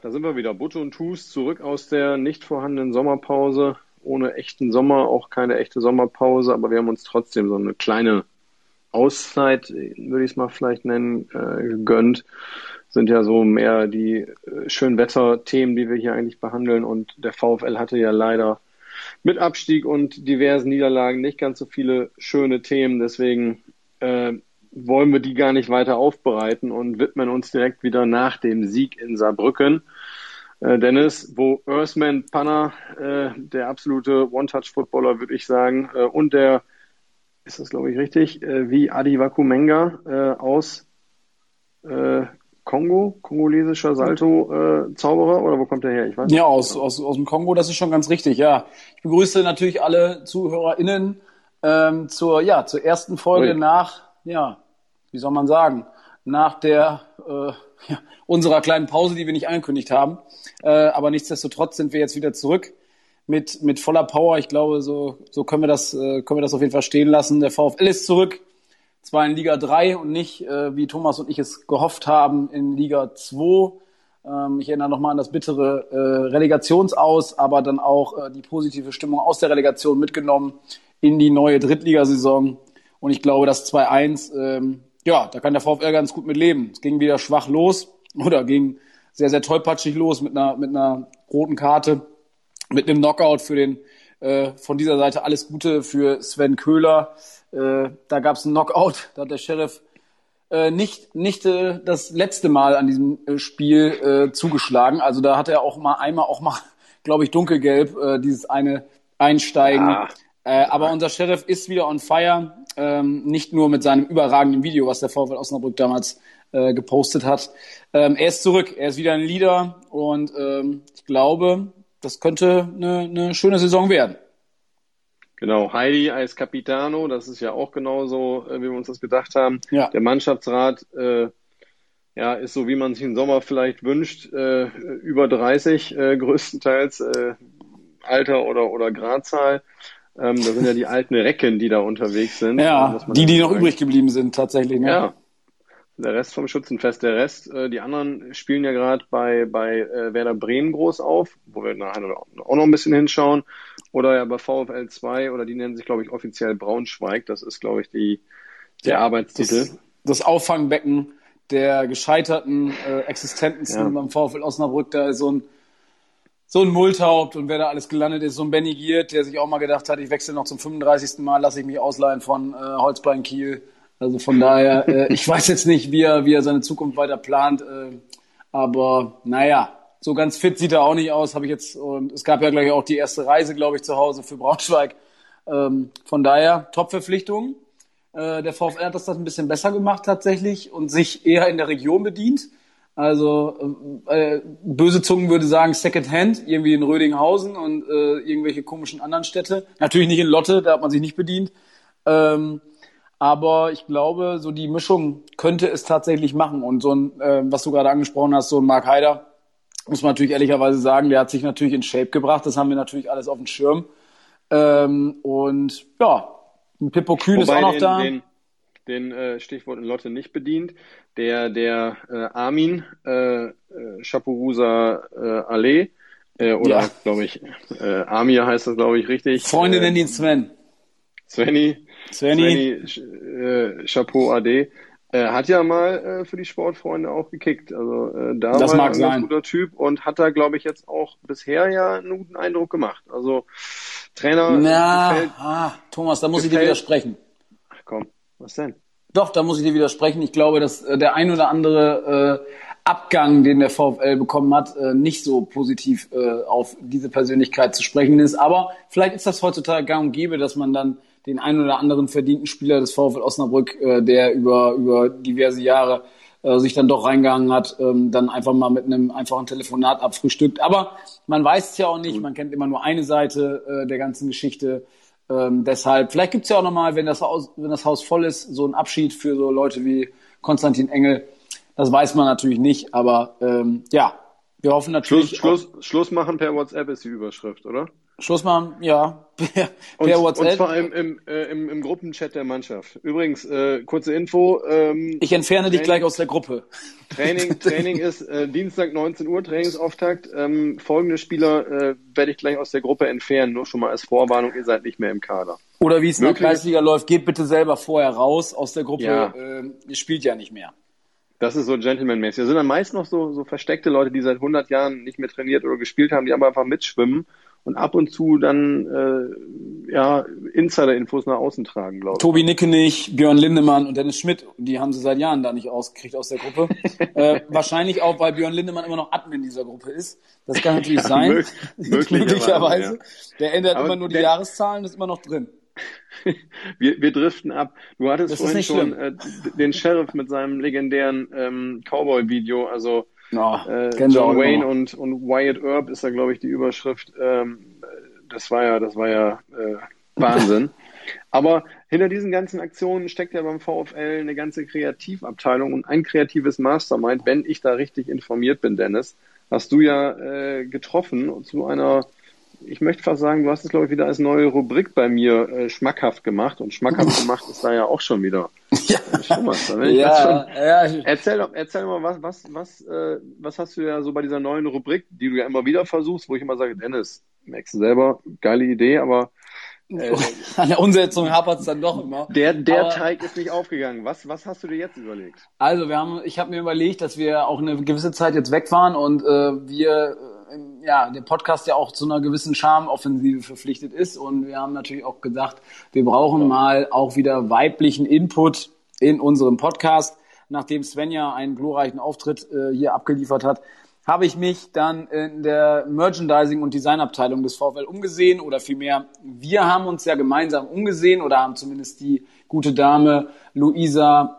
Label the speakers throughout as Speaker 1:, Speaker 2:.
Speaker 1: da sind wir wieder. Butte und Tus zurück aus der nicht vorhandenen Sommerpause. Ohne echten Sommer, auch keine echte Sommerpause, aber wir haben uns trotzdem so eine kleine Auszeit, würde ich es mal vielleicht nennen, äh, gegönnt. Sind ja so mehr die äh, Schönwetter-Themen, die wir hier eigentlich behandeln. Und der VfL hatte ja leider mit Abstieg und diversen Niederlagen nicht ganz so viele schöne Themen. Deswegen äh, wollen wir die gar nicht weiter aufbereiten und widmen uns direkt wieder nach dem Sieg in Saarbrücken. Äh, Dennis, wo Earthman Panner, äh, der absolute One-Touch-Footballer, würde ich sagen, äh, und der, ist das glaube ich richtig, äh, wie Adi Wakumenga äh, aus äh, Kongo, kongolesischer Salto-Zauberer oder wo kommt der her?
Speaker 2: Ich weiß ja, aus, aus, aus dem Kongo, das ist schon ganz richtig, ja. Ich begrüße natürlich alle ZuhörerInnen ähm, zur, ja, zur ersten Folge Ui. nach ja, wie soll man sagen, nach der äh, ja, unserer kleinen Pause, die wir nicht angekündigt haben. Äh, aber nichtsdestotrotz sind wir jetzt wieder zurück mit, mit voller Power. Ich glaube, so, so können, wir das, äh, können wir das auf jeden Fall stehen lassen. Der VfL ist zurück. Zwar in Liga 3 und nicht, äh, wie Thomas und ich es gehofft haben, in Liga 2. Ähm, ich erinnere nochmal an das bittere äh, Relegationsaus, aber dann auch äh, die positive Stimmung aus der Relegation mitgenommen in die neue Drittligasaison. Und ich glaube, das 2-1, ähm, ja, da kann der VfL ganz gut mit leben. Es ging wieder schwach los oder ging sehr, sehr tollpatschig los mit einer, mit einer roten Karte, mit einem Knockout für den, äh, von dieser Seite alles Gute für Sven Köhler. Äh, da gab es einen Knockout, da hat der Sheriff äh, nicht, nicht äh, das letzte Mal an diesem äh, Spiel äh, zugeschlagen. Also da hat er auch mal einmal auch mal, glaube ich, dunkelgelb, äh, dieses eine Einsteigen. Ja. Äh, aber unser Sheriff ist wieder on fire. Ähm, nicht nur mit seinem überragenden Video, was der VfL Osnabrück damals äh, gepostet hat. Ähm, er ist zurück. Er ist wieder ein Leader und ähm, ich glaube, das könnte eine, eine schöne Saison werden.
Speaker 1: Genau, Heidi als Capitano, das ist ja auch genauso, äh, wie wir uns das gedacht haben. Ja. Der Mannschaftsrat äh, ja, ist so, wie man sich im Sommer vielleicht wünscht, äh, über 30 äh, größtenteils, äh, Alter oder, oder Gradzahl. Ähm, da sind ja die alten Recken, die da unterwegs sind.
Speaker 2: Ja, die, die noch übrig geblieben sind tatsächlich. Ne?
Speaker 1: Ja, der Rest vom Schützenfest. Der Rest, äh, die anderen spielen ja gerade bei, bei äh, Werder Bremen groß auf, wo wir nachher auch noch ein bisschen hinschauen. Oder ja bei VfL 2 oder die nennen sich, glaube ich, offiziell Braunschweig. Das ist, glaube ich, die, der ja, Arbeitstitel.
Speaker 2: Das, das Auffangbecken der gescheiterten äh, Existenzen ja. beim VfL Osnabrück. Da ist so ein so ein Multhaupt und wer da alles gelandet ist, so ein Benny Giert, der sich auch mal gedacht hat, ich wechsle noch zum 35. Mal, lasse ich mich ausleihen von äh, Holzbein Kiel. Also von daher, äh, ich weiß jetzt nicht, wie er, wie er seine Zukunft weiter plant, äh, aber naja, so ganz fit sieht er auch nicht aus, habe ich jetzt, und es gab ja gleich auch die erste Reise, glaube ich, zu Hause für Braunschweig. Ähm, von daher, Top-Verpflichtung. Äh, der VfR hat das, das ein bisschen besser gemacht tatsächlich und sich eher in der Region bedient. Also äh, böse Zungen würde sagen Second Hand, irgendwie in Rödinghausen und äh, irgendwelche komischen anderen Städte. Natürlich nicht in Lotte, da hat man sich nicht bedient. Ähm, aber ich glaube, so die Mischung könnte es tatsächlich machen. Und so ein, äh, was du gerade angesprochen hast, so ein Mark Haider, muss man natürlich ehrlicherweise sagen, der hat sich natürlich in Shape gebracht. Das haben wir natürlich alles auf dem Schirm. Ähm, und ja, ein Pippo Kühn ist auch noch
Speaker 1: den,
Speaker 2: da.
Speaker 1: Den, den äh, Stichwort in Lotte nicht bedient. Der, der äh, Armin äh, äh, Chapurusa äh, Allee, äh, oder ja. glaube ich, äh, Amir heißt das, glaube ich, richtig.
Speaker 2: Freunde äh, nennen ihn Sven.
Speaker 1: Sveni. Sveni. Sveni äh, Chapeau AD. Er hat ja mal äh, für die Sportfreunde auch gekickt. Also äh, da
Speaker 2: das
Speaker 1: war
Speaker 2: mag
Speaker 1: ein
Speaker 2: sein.
Speaker 1: guter Typ und hat da, glaube ich, jetzt auch bisher ja einen guten Eindruck gemacht. Also Trainer.
Speaker 2: Na, gefällt, ah, Thomas, da muss gefällt, ich dir widersprechen.
Speaker 1: Ach komm, was denn?
Speaker 2: Doch, da muss ich dir widersprechen. Ich glaube, dass äh, der ein oder andere äh, Abgang, den der VfL bekommen hat, äh, nicht so positiv äh, auf diese Persönlichkeit zu sprechen ist. Aber vielleicht ist das heutzutage gang und gäbe, dass man dann den ein oder anderen verdienten Spieler des VfL Osnabrück, äh, der über, über diverse Jahre äh, sich dann doch reingegangen hat, ähm, dann einfach mal mit einem einfachen Telefonat abfrühstückt. Aber man weiß es ja auch nicht, man kennt immer nur eine Seite äh, der ganzen Geschichte. Ähm, deshalb, vielleicht gibt's ja auch nochmal, wenn das, Haus, wenn das Haus voll ist, so ein Abschied für so Leute wie Konstantin Engel. Das weiß man natürlich nicht, aber ähm, ja, Wir hoffen natürlich.
Speaker 1: Schluss, Schluss, Schluss machen per WhatsApp ist die Überschrift, oder?
Speaker 2: Schluss machen, ja,
Speaker 1: per, per und, WhatsApp. Und zwar im, im, äh, im, im Gruppenchat der Mannschaft. Übrigens, äh, kurze Info.
Speaker 2: Ähm, ich entferne Training, dich gleich aus der Gruppe.
Speaker 1: Training, Training ist äh, Dienstag 19 Uhr, Trainingsauftakt. Ähm, folgende Spieler äh, werde ich gleich aus der Gruppe entfernen, nur schon mal als Vorwarnung, ihr seid nicht mehr im Kader.
Speaker 2: Oder wie es in der Kreisliga läuft, geht bitte selber vorher raus aus der Gruppe, ja. äh, ihr spielt ja nicht mehr.
Speaker 1: Das ist so Gentleman-mäßig. Da sind dann meist noch so, so versteckte Leute, die seit 100 Jahren nicht mehr trainiert oder gespielt haben, die aber einfach mitschwimmen und ab und zu dann äh, ja Insider-Infos nach außen tragen, glaube ich.
Speaker 2: Tobi Nickenich, Björn Lindemann und Dennis Schmidt, die haben sie seit Jahren da nicht ausgekriegt aus der Gruppe. äh, wahrscheinlich auch, weil Björn Lindemann immer noch Admin dieser Gruppe ist. Das kann natürlich ja, sein. Möglich, möglicherweise. Ja. Der ändert aber immer nur die der, Jahreszahlen, ist immer noch drin.
Speaker 1: wir, wir driften ab. Du hattest das vorhin schon äh, den Sheriff mit seinem legendären ähm, Cowboy-Video, also Oh, äh, John Wayne und, und Wyatt Earp ist da, glaube ich, die Überschrift. Ähm, das war ja, das war ja äh, Wahnsinn. Aber hinter diesen ganzen Aktionen steckt ja beim VfL eine ganze Kreativabteilung und ein kreatives Mastermind, wenn ich da richtig informiert bin, Dennis, hast du ja äh, getroffen zu einer ich möchte fast sagen, du hast es, glaube ich, wieder als neue Rubrik bei mir äh, schmackhaft gemacht. Und schmackhaft gemacht ist da ja auch schon wieder. Ja, schon was, ne? ja, schon, ja. Erzähl, erzähl mal, was, was, was, äh, was hast du ja so bei dieser neuen Rubrik, die du ja immer wieder versuchst, wo ich immer sage, Dennis, merkst du selber, geile Idee, aber
Speaker 2: äh, An der Umsetzung hapert es dann doch immer.
Speaker 1: Der, der Aber, Teig ist nicht aufgegangen. Was, was hast du dir jetzt überlegt?
Speaker 2: Also wir haben, ich habe mir überlegt, dass wir auch eine gewisse Zeit jetzt weg waren und äh, wir ja, der Podcast ja auch zu einer gewissen Charmoffensive verpflichtet ist. Und wir haben natürlich auch gesagt, wir brauchen mal auch wieder weiblichen Input in unserem Podcast. Nachdem Svenja einen glorreichen Auftritt äh, hier abgeliefert hat, habe ich mich dann in der Merchandising- und Designabteilung des VfL umgesehen oder vielmehr, wir haben uns ja gemeinsam umgesehen oder haben zumindest die gute Dame Luisa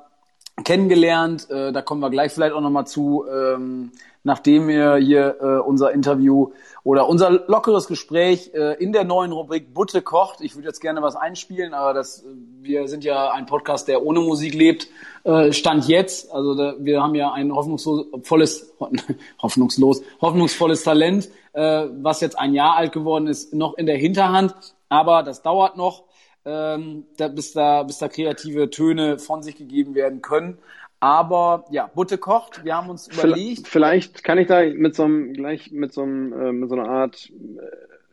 Speaker 2: kennengelernt. Äh, da kommen wir gleich vielleicht auch nochmal zu. Ähm, nachdem wir hier äh, unser Interview oder unser lockeres Gespräch äh, in der neuen Rubrik Butte kocht. Ich würde jetzt gerne was einspielen, aber das, wir sind ja ein Podcast, der ohne Musik lebt. Äh, Stand jetzt, also da, wir haben ja ein hoffnungsvolles, hoffnungslos, hoffnungsvolles Talent, äh, was jetzt ein Jahr alt geworden ist, noch in der Hinterhand. Aber das dauert noch, ähm, da, bis da, bis da kreative Töne von sich gegeben werden können. Aber ja, Butte kocht. Wir haben uns überlegt.
Speaker 1: Vielleicht kann ich da mit so einem gleich mit so einem äh, mit so einer Art äh,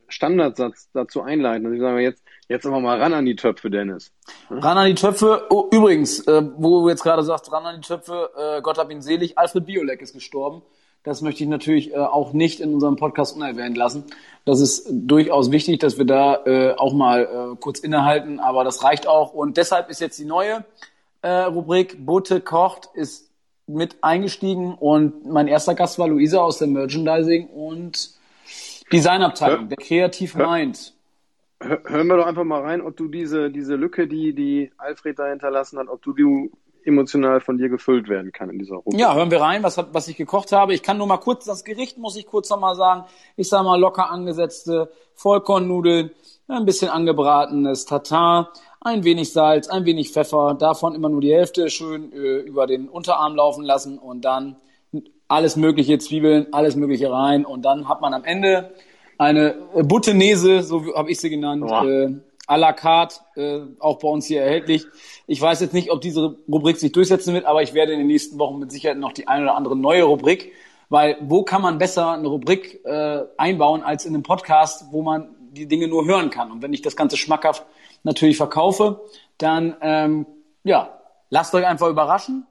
Speaker 1: Standardsatz dazu einleiten. Also ich sage jetzt jetzt aber mal ran an die Töpfe, Dennis.
Speaker 2: Hm? Ran an die Töpfe. Oh, übrigens, äh, wo du jetzt gerade sagst, ran an die Töpfe. Äh, Gott hab ihn selig. Alfred Biolek ist gestorben. Das möchte ich natürlich äh, auch nicht in unserem Podcast unerwähnt lassen. Das ist durchaus wichtig, dass wir da äh, auch mal äh, kurz innehalten, aber das reicht auch. Und deshalb ist jetzt die neue äh, Rubrik Butte kocht ist mit eingestiegen und mein erster Gast war Luisa aus der Merchandising und Designabteilung, hör, der Kreativ Mind.
Speaker 1: hören wir doch einfach mal rein, ob du diese, diese Lücke, die, die Alfred da hinterlassen hat, ob du die emotional von dir gefüllt werden kann in dieser Rubrik.
Speaker 2: Ja, hören wir rein, was, was ich gekocht habe. Ich kann nur mal kurz, das Gericht muss ich kurz nochmal sagen. Ich sage mal locker angesetzte Vollkornnudeln, ein bisschen angebratenes Tatar, ein wenig Salz, ein wenig Pfeffer, davon immer nur die Hälfte schön äh, über den Unterarm laufen lassen und dann alles mögliche Zwiebeln, alles mögliche rein und dann hat man am Ende eine Buttenese, so habe ich sie genannt, äh, à la carte, äh, auch bei uns hier erhältlich. Ich weiß jetzt nicht, ob diese Rubrik sich durchsetzen wird, aber ich werde in den nächsten Wochen mit Sicherheit noch die eine oder andere neue Rubrik, weil wo kann man besser eine Rubrik äh, einbauen als in einem Podcast, wo man die Dinge nur hören kann. Und wenn ich das Ganze schmackhaft natürlich verkaufe, dann ähm, ja, lasst euch einfach überraschen,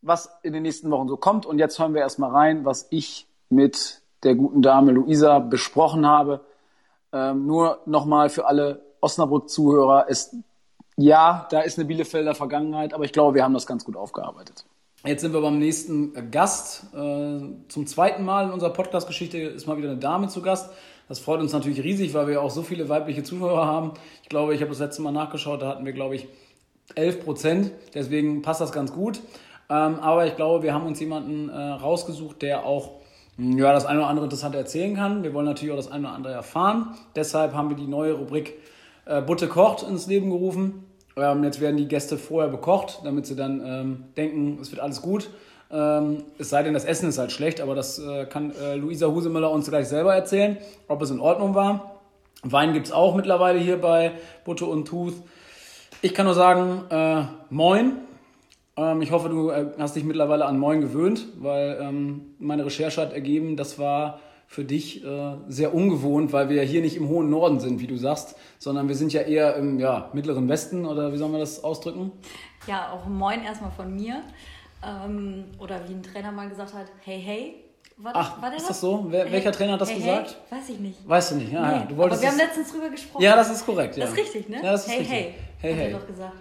Speaker 2: was in den nächsten Wochen so kommt. Und jetzt hören wir erstmal rein, was ich mit der guten Dame Luisa besprochen habe. Ähm, nur nochmal für alle Osnabrück-Zuhörer, es ja, da ist eine Bielefelder Vergangenheit, aber ich glaube, wir haben das ganz gut aufgearbeitet. Jetzt sind wir beim nächsten Gast. Äh, zum zweiten Mal in unserer Podcast-Geschichte ist mal wieder eine Dame zu Gast. Das freut uns natürlich riesig, weil wir auch so viele weibliche Zuhörer haben. Ich glaube, ich habe das letzte Mal nachgeschaut, da hatten wir, glaube ich, 11 Prozent. Deswegen passt das ganz gut. Ähm, aber ich glaube, wir haben uns jemanden äh, rausgesucht, der auch hm, ja, das eine oder andere Interessante erzählen kann. Wir wollen natürlich auch das eine oder andere erfahren. Deshalb haben wir die neue Rubrik äh, Butte kocht ins Leben gerufen. Ähm, jetzt werden die Gäste vorher bekocht, damit sie dann ähm, denken, es wird alles gut. Ähm, es sei denn, das Essen ist halt schlecht, aber das äh, kann äh, Luisa Husemüller uns gleich selber erzählen, ob es in Ordnung war. Wein gibt es auch mittlerweile hier bei Butte und Tooth. Ich kann nur sagen, äh, moin. Ähm, ich hoffe, du äh, hast dich mittlerweile an moin gewöhnt, weil ähm, meine Recherche hat ergeben, das war für dich äh, sehr ungewohnt, weil wir ja hier nicht im hohen Norden sind, wie du sagst, sondern wir sind ja eher im ja, mittleren Westen oder wie soll man das ausdrücken?
Speaker 3: Ja, auch moin erstmal von mir. Ähm, oder wie ein Trainer mal gesagt hat, hey, hey.
Speaker 2: War Ach, war ist das so? Wer, hey, welcher Trainer hat das hey, gesagt?
Speaker 3: Hey? Weiß ich nicht.
Speaker 2: Weißt du nicht, ja.
Speaker 3: Nee.
Speaker 2: ja.
Speaker 3: Du wolltest Aber wir haben letztens drüber gesprochen.
Speaker 2: Ja, das ist korrekt. Ja.
Speaker 3: Das ist richtig, ne?
Speaker 2: Ja, das ist
Speaker 3: hey,
Speaker 2: richtig.
Speaker 3: hey,
Speaker 2: hey,
Speaker 3: hat
Speaker 2: hey.
Speaker 3: er doch gesagt.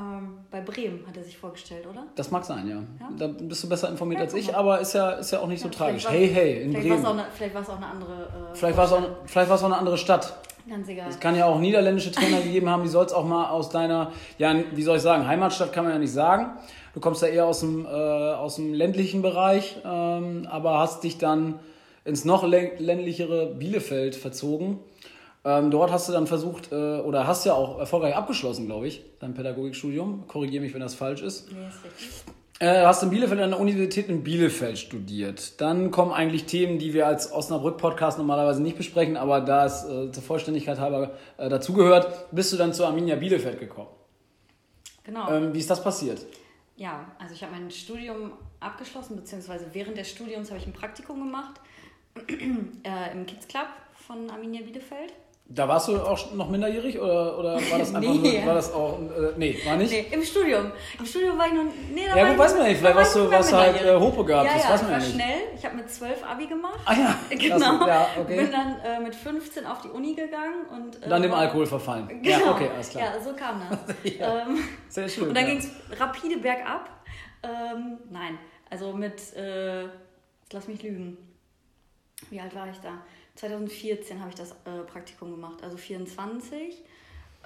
Speaker 3: Ähm, bei Bremen hat er sich vorgestellt, oder?
Speaker 2: Das mag sein, ja.
Speaker 3: Ja?
Speaker 2: Da bist du besser informiert
Speaker 3: Ja,
Speaker 2: als ich, aber ist ja, ist ja auch nicht so
Speaker 3: Ja,
Speaker 2: tragisch.
Speaker 3: vielleicht
Speaker 2: Hey, hey, in
Speaker 3: Vielleicht
Speaker 2: Bremen.
Speaker 3: auch, eine- vielleicht war es auch eine andere. Äh,
Speaker 2: Vielleicht war es auch, vielleicht war es auch eine andere Stadt.
Speaker 3: Ganz egal.
Speaker 2: Es kann ja auch niederländische Trainer gegeben haben, die soll es auch mal aus deiner, ja, wie soll ich sagen, Heimatstadt kann man ja nicht sagen. Du kommst ja eher aus dem, äh, aus dem ländlichen Bereich, ähm, aber hast dich dann ins noch lä- ländlichere Bielefeld verzogen. Ähm, dort hast du dann versucht, äh, oder hast ja auch erfolgreich abgeschlossen, glaube ich, dein Pädagogikstudium. Korrigiere mich, wenn das falsch ist.
Speaker 3: Nee, ist richtig.
Speaker 2: Äh, hast in Bielefeld an der Universität in Bielefeld studiert. Dann kommen eigentlich Themen, die wir als Osnabrück-Podcast normalerweise nicht besprechen, aber da es äh, zur Vollständigkeit halber äh, dazugehört, bist du dann zur Arminia Bielefeld gekommen.
Speaker 3: Genau.
Speaker 2: Ähm, wie ist das passiert?
Speaker 3: Ja, also ich habe mein Studium abgeschlossen, beziehungsweise während des Studiums habe ich ein Praktikum gemacht äh, im Kids Club von Arminia Bielefeld.
Speaker 2: Da warst du auch noch minderjährig oder, oder war das einfach
Speaker 3: Nee.
Speaker 2: nur, war das auch, äh, nee, war nicht?
Speaker 3: Nee, im Studium. Im Studium war ich noch. Nee, da
Speaker 2: Ja, gut,
Speaker 3: ich
Speaker 2: weiß man nicht. Vielleicht
Speaker 3: war
Speaker 2: warst du, warst halt äh, Hope gehabt,
Speaker 3: ja,
Speaker 2: das
Speaker 3: ja,
Speaker 2: weiß
Speaker 3: ich
Speaker 2: man
Speaker 3: war
Speaker 2: ja nicht.
Speaker 3: schnell. Ich habe mit 12 Abi gemacht.
Speaker 2: Ah ja,
Speaker 3: Genau.
Speaker 2: ja, okay.
Speaker 3: Bin dann äh, mit 15 auf die Uni gegangen und. Äh,
Speaker 2: Dann dem Alkohol verfallen.
Speaker 3: Genau.
Speaker 2: Ja, okay, alles klar.
Speaker 3: Ja, so kam das.
Speaker 2: Ja.
Speaker 3: ähm,
Speaker 2: Sehr schön.
Speaker 3: und dann
Speaker 2: ja.
Speaker 3: ging es rapide bergab. Ähm, nein, also mit, äh, lass mich lügen. Wie alt war ich da? 2014 habe ich das äh, Praktikum gemacht, also 24.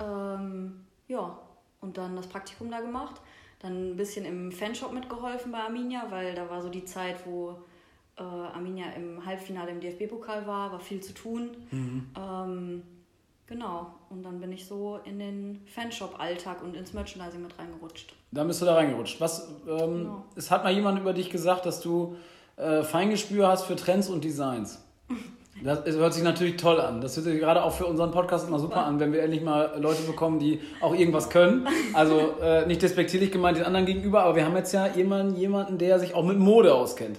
Speaker 3: Ähm, ja, und dann das Praktikum da gemacht. Dann ein bisschen im Fanshop mitgeholfen bei Arminia, weil da war so die Zeit, wo äh, Arminia im Halbfinale im DFB-Pokal war, war viel zu tun. Ähm, genau, und dann bin ich so in den Fanshop-Alltag und ins Merchandising mit reingerutscht.
Speaker 2: Dann bist du da reingerutscht. Was, ähm,
Speaker 3: Genau.
Speaker 2: Es hat mal jemand über dich gesagt, dass du äh, Feingespür hast für Trends und Designs. Das hört sich natürlich toll an. Das hört sich gerade auch für unseren Podcast immer super an, wenn wir endlich mal Leute bekommen, die auch irgendwas können. Also äh, nicht despektierlich gemeint den anderen gegenüber, aber wir haben jetzt ja jemanden, jemanden, der sich auch mit Mode auskennt.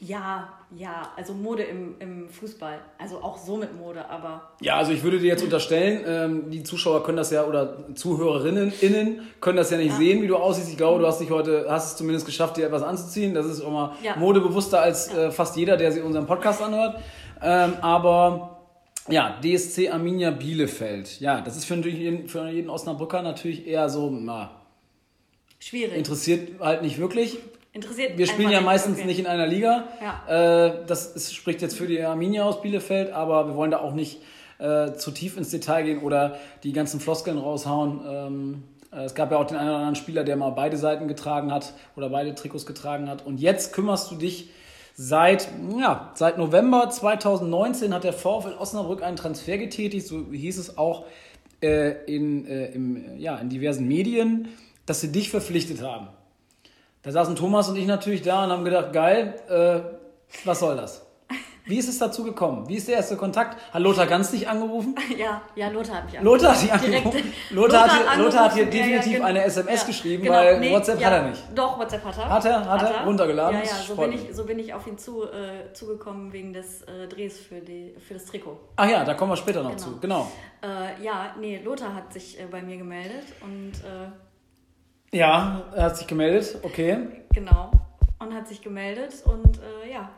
Speaker 3: Ja, ja, also Mode im, im Fußball. Also auch so mit Mode, aber
Speaker 2: Ja, also ich würde dir jetzt unterstellen, ähm, die Zuschauer können das ja oder Zuhörerinnen innen können das ja nicht sehen, wie du aussiehst. Ich glaube, du hast dich heute, hast es zumindest geschafft, dir etwas anzuziehen. Das ist immer
Speaker 3: Ja.
Speaker 2: modebewusster als äh, fast jeder, der sich unseren Podcast anhört. Ähm, aber ja, DSC Arminia Bielefeld. Ja, das ist für, natürlich jeden, für jeden Osnabrücker natürlich eher so, na,
Speaker 3: schwierig.
Speaker 2: interessiert halt nicht wirklich.
Speaker 3: Interessiert
Speaker 2: Wir spielen ja meistens
Speaker 3: okay.
Speaker 2: nicht in einer Liga.
Speaker 3: Ja.
Speaker 2: Äh, das ist, spricht jetzt für die Arminia aus Bielefeld, aber wir wollen da auch nicht äh, zu tief ins Detail gehen oder die ganzen Floskeln raushauen. Ähm, äh, es gab ja auch den einen oder anderen Spieler, der mal beide Seiten getragen hat oder beide Trikots getragen hat. Und jetzt kümmerst du dich seit, ja, seit November 2019 hat der VfL Osnabrück einen Transfer getätigt, so hieß es auch äh, in, äh, im, ja, in diversen Medien, dass sie dich verpflichtet haben. Da saßen Thomas und ich natürlich da und haben gedacht, geil, äh, was soll das? Wie ist es dazu gekommen? Wie ist der erste Kontakt? Hat Lothar ganz dich angerufen?
Speaker 3: Ja, ja, Lothar hat mich
Speaker 2: Lothar hat dich angerufen. Lothar, hat,
Speaker 3: hat
Speaker 2: hier- Lothar hat hier
Speaker 3: angerufen. Ja,
Speaker 2: definitiv
Speaker 3: ja, gen-
Speaker 2: eine SMS
Speaker 3: ja,
Speaker 2: geschrieben,
Speaker 3: genau.
Speaker 2: weil
Speaker 3: Nee,
Speaker 2: WhatsApp hat er nicht.
Speaker 3: Doch, WhatsApp hat er.
Speaker 2: Hat er? Hat er? Runtergeladen?
Speaker 3: Ja, ja, so bin, ich, so bin ich auf ihn zu, äh, zugekommen wegen des äh, Drehs für, die, für das Trikot.
Speaker 2: Ach ja, da kommen wir später noch
Speaker 3: Genau.
Speaker 2: zu. Genau.
Speaker 3: Äh, ja, nee, Lothar hat sich äh, bei mir gemeldet und äh,
Speaker 2: Ja, er hat sich gemeldet. Okay.
Speaker 3: genau, und hat sich gemeldet und äh, ja,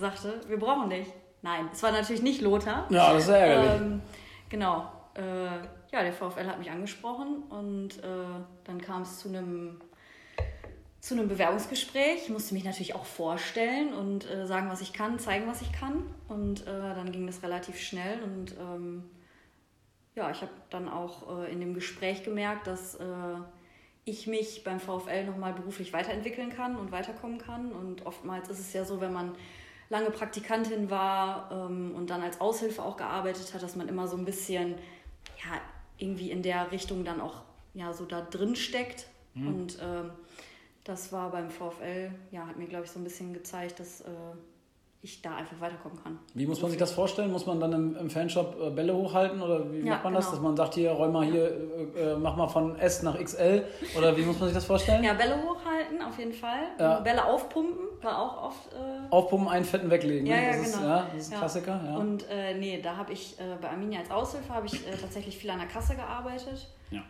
Speaker 3: sagte, wir brauchen dich. Nein, es war natürlich nicht Lothar.
Speaker 2: Ja, das ist ärgerlich.
Speaker 3: Ähm, genau. Äh, ja, der VfL hat mich angesprochen und äh, dann kam es zu einem zu einem Bewerbungsgespräch. Ich musste mich natürlich auch vorstellen und äh, sagen, was ich kann, zeigen, was ich kann. Und äh, dann ging das relativ schnell und ähm, ja, ich habe dann auch äh, in dem Gespräch gemerkt, dass äh, ich mich beim VfL nochmal beruflich weiterentwickeln kann und weiterkommen kann. Und oftmals ist es ja so, wenn man lange Praktikantin war ähm, und dann als Aushilfe auch gearbeitet hat, dass man immer so ein bisschen ja, irgendwie in der Richtung dann auch ja, so da drin steckt. Und ähm, das war beim VfL, ja, hat mir, glaube ich, so ein bisschen gezeigt, dass äh, ich da einfach weiterkommen kann.
Speaker 2: Wie muss man sich das vorstellen? Muss man dann im, im Fanshop äh, Bälle hochhalten oder wie
Speaker 3: Ja,
Speaker 2: macht man das?
Speaker 3: genau.
Speaker 2: Dass man sagt, hier, räum mal hier, äh, äh, mach mal von S nach XL oder wie muss man sich das vorstellen?
Speaker 3: Ja, Bälle hochhalten, auf jeden Fall.
Speaker 2: Ja.
Speaker 3: Bälle aufpumpen, war auch oft. Äh,
Speaker 2: Aufpumpen, einen fetten weglegen.
Speaker 3: Ja,
Speaker 2: ne?
Speaker 3: ja,
Speaker 2: das Ist,
Speaker 3: genau.
Speaker 2: ja, das ist ein
Speaker 3: Ja.
Speaker 2: Klassiker. Ja.
Speaker 3: Und äh, nee, da habe ich äh, bei Arminia als Aushilfe habe ich tatsächlich viel an der Kasse gearbeitet.
Speaker 2: Ja.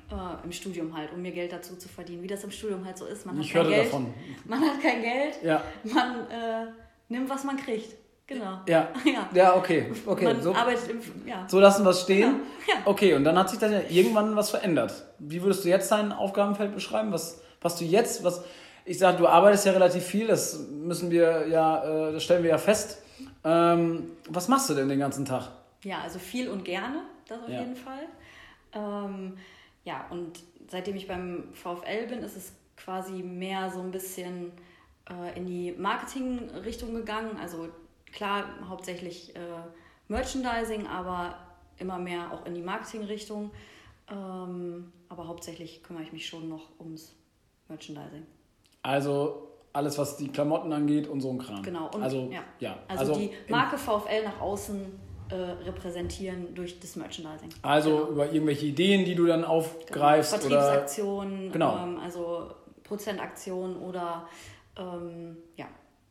Speaker 3: Im Studium halt, um mir Geld dazu zu verdienen. Wie das im Studium halt so ist. Man
Speaker 2: Ich
Speaker 3: hat kein
Speaker 2: hörte
Speaker 3: Geld.
Speaker 2: davon.
Speaker 3: Man hat kein Geld.
Speaker 2: ja.
Speaker 3: Man nimmt, was man kriegt. Genau.
Speaker 2: Ja.
Speaker 3: Ja.
Speaker 2: Ja, okay. okay.
Speaker 3: man
Speaker 2: So,
Speaker 3: arbeitet im. Ja.
Speaker 2: so lassen wir es stehen.
Speaker 3: Ja, ja.
Speaker 2: Okay, und dann hat sich dann ja irgendwann was verändert. Wie würdest du jetzt dein Aufgabenfeld beschreiben? Was, was du jetzt, was. Ich sage, du arbeitest ja relativ viel, das müssen wir ja, äh, das stellen wir ja fest. Ähm, was machst du denn den ganzen Tag?
Speaker 3: Ja, also viel und gerne, das auf
Speaker 2: Ja.
Speaker 3: jeden Fall. Ähm, ja, und seitdem ich beim VfL bin, ist es quasi mehr so ein bisschen äh, in die Marketing-Richtung gegangen. Also klar, hauptsächlich äh, Merchandising, aber immer mehr auch in die Marketing-Richtung. Ähm, aber hauptsächlich kümmere ich mich schon noch ums Merchandising.
Speaker 2: Also alles, was die Klamotten angeht und so ein Kram.
Speaker 3: Genau. Und,
Speaker 2: also,
Speaker 3: ja.
Speaker 2: ja.
Speaker 3: Also, die
Speaker 2: im-
Speaker 3: Marke VfL nach außen äh, repräsentieren durch das Merchandising.
Speaker 2: Also
Speaker 3: Genau.
Speaker 2: über irgendwelche Ideen, die du dann aufgreifst oder
Speaker 3: Vertriebsaktionen,
Speaker 2: Genau.
Speaker 3: ähm, also Prozentaktionen oder ähm, ja,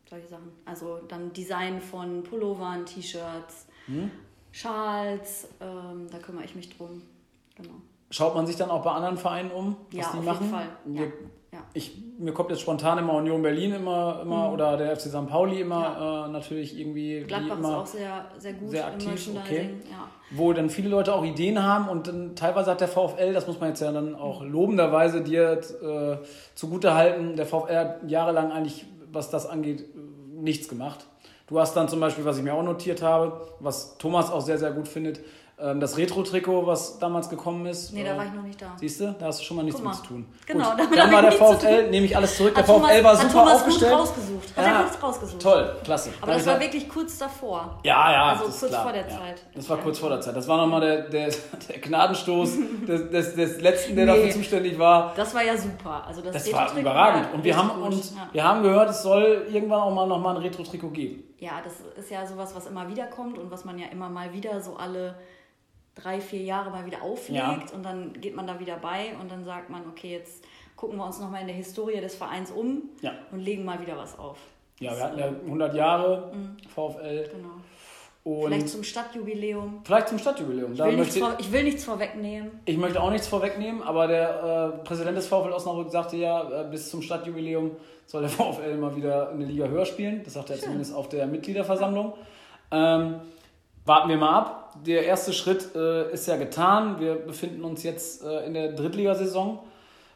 Speaker 3: solche Sachen. Also dann Design von Pullovern, T-Shirts,
Speaker 2: Hm?
Speaker 3: Schals, ähm, da kümmere ich mich drum. Genau.
Speaker 2: schaut man sich dann auch bei anderen Vereinen um, was
Speaker 3: Ja,
Speaker 2: die
Speaker 3: auf
Speaker 2: machen.
Speaker 3: jeden Fall. Ja.
Speaker 2: Wir,
Speaker 3: Ja.
Speaker 2: ich, mir kommt jetzt spontan immer Union Berlin immer, immer oder der FC St. Pauli immer äh, natürlich irgendwie wie
Speaker 3: Gladbach ist
Speaker 2: immer,
Speaker 3: auch sehr, sehr gut
Speaker 2: sehr aktiv, okay.
Speaker 3: Ja.
Speaker 2: wo dann viele Leute auch Ideen haben und dann teilweise hat der VfL, das muss man jetzt ja dann auch lobenderweise dir äh, zugute halten, der VfL hat jahrelang eigentlich, was das angeht, nichts gemacht. Du hast dann zum Beispiel, was ich mir auch notiert habe, was Thomas auch sehr, sehr gut findet, das Retro-Trikot, was damals gekommen ist.
Speaker 3: Nee,
Speaker 2: äh,
Speaker 3: da war ich noch nicht da.
Speaker 2: Siehst du, da hast du schon mal nichts
Speaker 3: Guck
Speaker 2: mit
Speaker 3: mal.
Speaker 2: zu tun.
Speaker 3: Genau,
Speaker 2: Gut,
Speaker 3: damit
Speaker 2: dann war der VfL, nehme ich alles zurück. Der
Speaker 3: Hat Thomas-
Speaker 2: VfL war
Speaker 3: hat
Speaker 2: super
Speaker 3: Thomas gut
Speaker 2: aufgestellt.
Speaker 3: rausgesucht. Hat er gut rausgesucht.
Speaker 2: Toll, klasse.
Speaker 3: Aber
Speaker 2: Dann
Speaker 3: das war
Speaker 2: hab ich
Speaker 3: wirklich kurz davor.
Speaker 2: ja, ja.
Speaker 3: Also kurz
Speaker 2: klar.
Speaker 3: vor der
Speaker 2: ja.
Speaker 3: Zeit.
Speaker 2: Das war kurz vor der Zeit. Das war nochmal der, der, der Gnadenstoß des, des, des Letzten, der
Speaker 3: Nee.
Speaker 2: dafür zuständig war.
Speaker 3: Das war ja super. Also das,
Speaker 2: Das war überragend.
Speaker 3: war
Speaker 2: Und wir haben,
Speaker 3: gut.
Speaker 2: uns,
Speaker 3: ja.
Speaker 2: wir haben gehört, es soll irgendwann auch mal nochmal ein Retro-Trikot geben.
Speaker 3: ja, das ist ja sowas, was immer wieder kommt und was man ja immer mal wieder so alle drei, vier Jahre mal wieder auflegt
Speaker 2: Ja.
Speaker 3: und dann geht man da wieder bei und dann sagt man, okay, jetzt gucken wir uns nochmal in der Historie des Vereins um
Speaker 2: Ja.
Speaker 3: und legen mal wieder was auf.
Speaker 2: Ja,
Speaker 3: Das,
Speaker 2: wir hatten ja
Speaker 3: äh,
Speaker 2: 100 Jahre VfL
Speaker 3: Genau.
Speaker 2: und
Speaker 3: Vielleicht zum Stadtjubiläum.
Speaker 2: vielleicht zum Stadtjubiläum.
Speaker 3: Ich will, nichts
Speaker 2: möchte,
Speaker 3: vor, ich will nichts vorwegnehmen.
Speaker 2: ich möchte auch nichts vorwegnehmen, aber der äh, Präsident des VfL Osnabrück sagte ja, äh, bis zum Stadtjubiläum soll der VfL mal wieder eine Liga höher spielen. Das sagt er zumindest auf der Mitgliederversammlung. Ähm, warten wir mal ab. Der erste Schritt äh, ist ja getan. Wir befinden uns jetzt äh, in der Drittligasaison.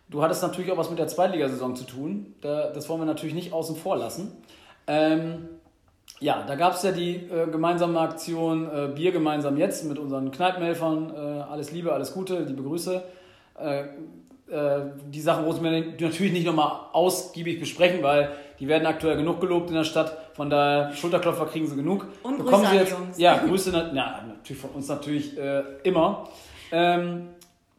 Speaker 2: Du hattest natürlich auch was mit der Zweitligasaison zu tun. Da, das wollen wir natürlich nicht außen vor lassen. Ähm, ja, da gab es ja die äh, gemeinsame Aktion äh, Bier gemeinsam jetzt mit unseren Kneipenhelfern. Äh, alles Liebe, alles Gute, liebe Grüße. Äh, die Sachen muss man natürlich nicht nochmal ausgiebig besprechen, weil die werden aktuell genug gelobt in der Stadt. Von daher, Schulterklopfer kriegen sie genug.
Speaker 3: Und
Speaker 2: Bekommen
Speaker 3: Grüße
Speaker 2: sie
Speaker 3: an
Speaker 2: jetzt,
Speaker 3: die Jungs.
Speaker 2: Ja, Grüße, na, ja, natürlich von uns natürlich äh, immer. Ähm,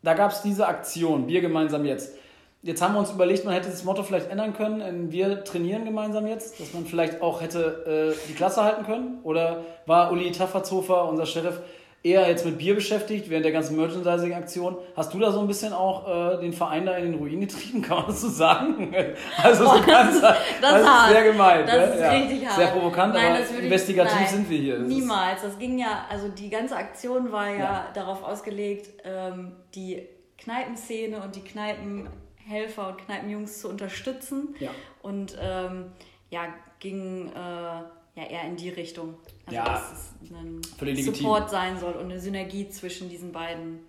Speaker 2: da gab es diese Aktion, Bier gemeinsam jetzt. Jetzt haben wir uns überlegt, man hätte das Motto vielleicht ändern können, wir trainieren gemeinsam jetzt, dass man vielleicht auch hätte äh, die Klasse halten können. Oder war Uli Taffertshofer, unser Sheriff, eher jetzt mit Bier beschäftigt während der ganzen Merchandising-Aktion? Hast du da so ein bisschen auch äh, den Verein da in den Ruin getrieben, kann man das so sagen? Also so
Speaker 3: Oh, das
Speaker 2: ganz,
Speaker 3: ist- das ist hart.
Speaker 2: sehr gemein.
Speaker 3: Das
Speaker 2: ne?
Speaker 3: ist
Speaker 2: ja.
Speaker 3: richtig hart.
Speaker 2: Sehr provokant,
Speaker 3: Nein,
Speaker 2: aber
Speaker 3: das ich-
Speaker 2: investigativ
Speaker 3: nein,
Speaker 2: sind wir hier. Das ist-
Speaker 3: Niemals. Das ging ja, also die ganze Aktion war ja,
Speaker 2: Ja.
Speaker 3: darauf ausgelegt, ähm, die Kneipenszene und die Kneipenhelfer und Kneipenjungs zu unterstützen.
Speaker 2: Ja.
Speaker 3: Und ähm, ja, ging äh, ja eher in die Richtung. Also
Speaker 2: Ja,
Speaker 3: dass es ein
Speaker 2: völlig legitim.
Speaker 3: Support sein soll und eine Synergie zwischen diesen beiden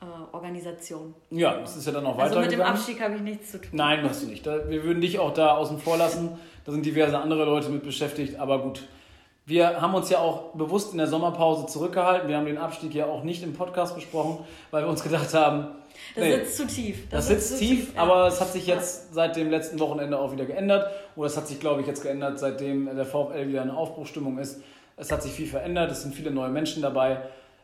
Speaker 3: äh, Organisationen.
Speaker 2: Ja, das ist ja dann auch
Speaker 3: Also mit dem. Abstieg habe ich nichts zu tun.
Speaker 2: Nein, machst du nicht. Da, wir würden dich auch da außen vor lassen. Da sind diverse andere Leute mit beschäftigt, aber gut. Wir haben uns ja auch bewusst in der Sommerpause zurückgehalten. Wir haben den Abstieg ja auch nicht im Podcast besprochen, weil wir uns gedacht haben,
Speaker 3: Das
Speaker 2: nee,
Speaker 3: sitzt zu tief.
Speaker 2: das sitzt
Speaker 3: zu
Speaker 2: tief,
Speaker 3: ja.
Speaker 2: aber es hat sich jetzt seit dem letzten Wochenende auch wieder geändert. Oder es hat sich, glaube ich, jetzt geändert, seitdem der VfL wieder in Aufbruchstimmung ist. Es hat sich viel verändert, es sind viele neue Menschen dabei.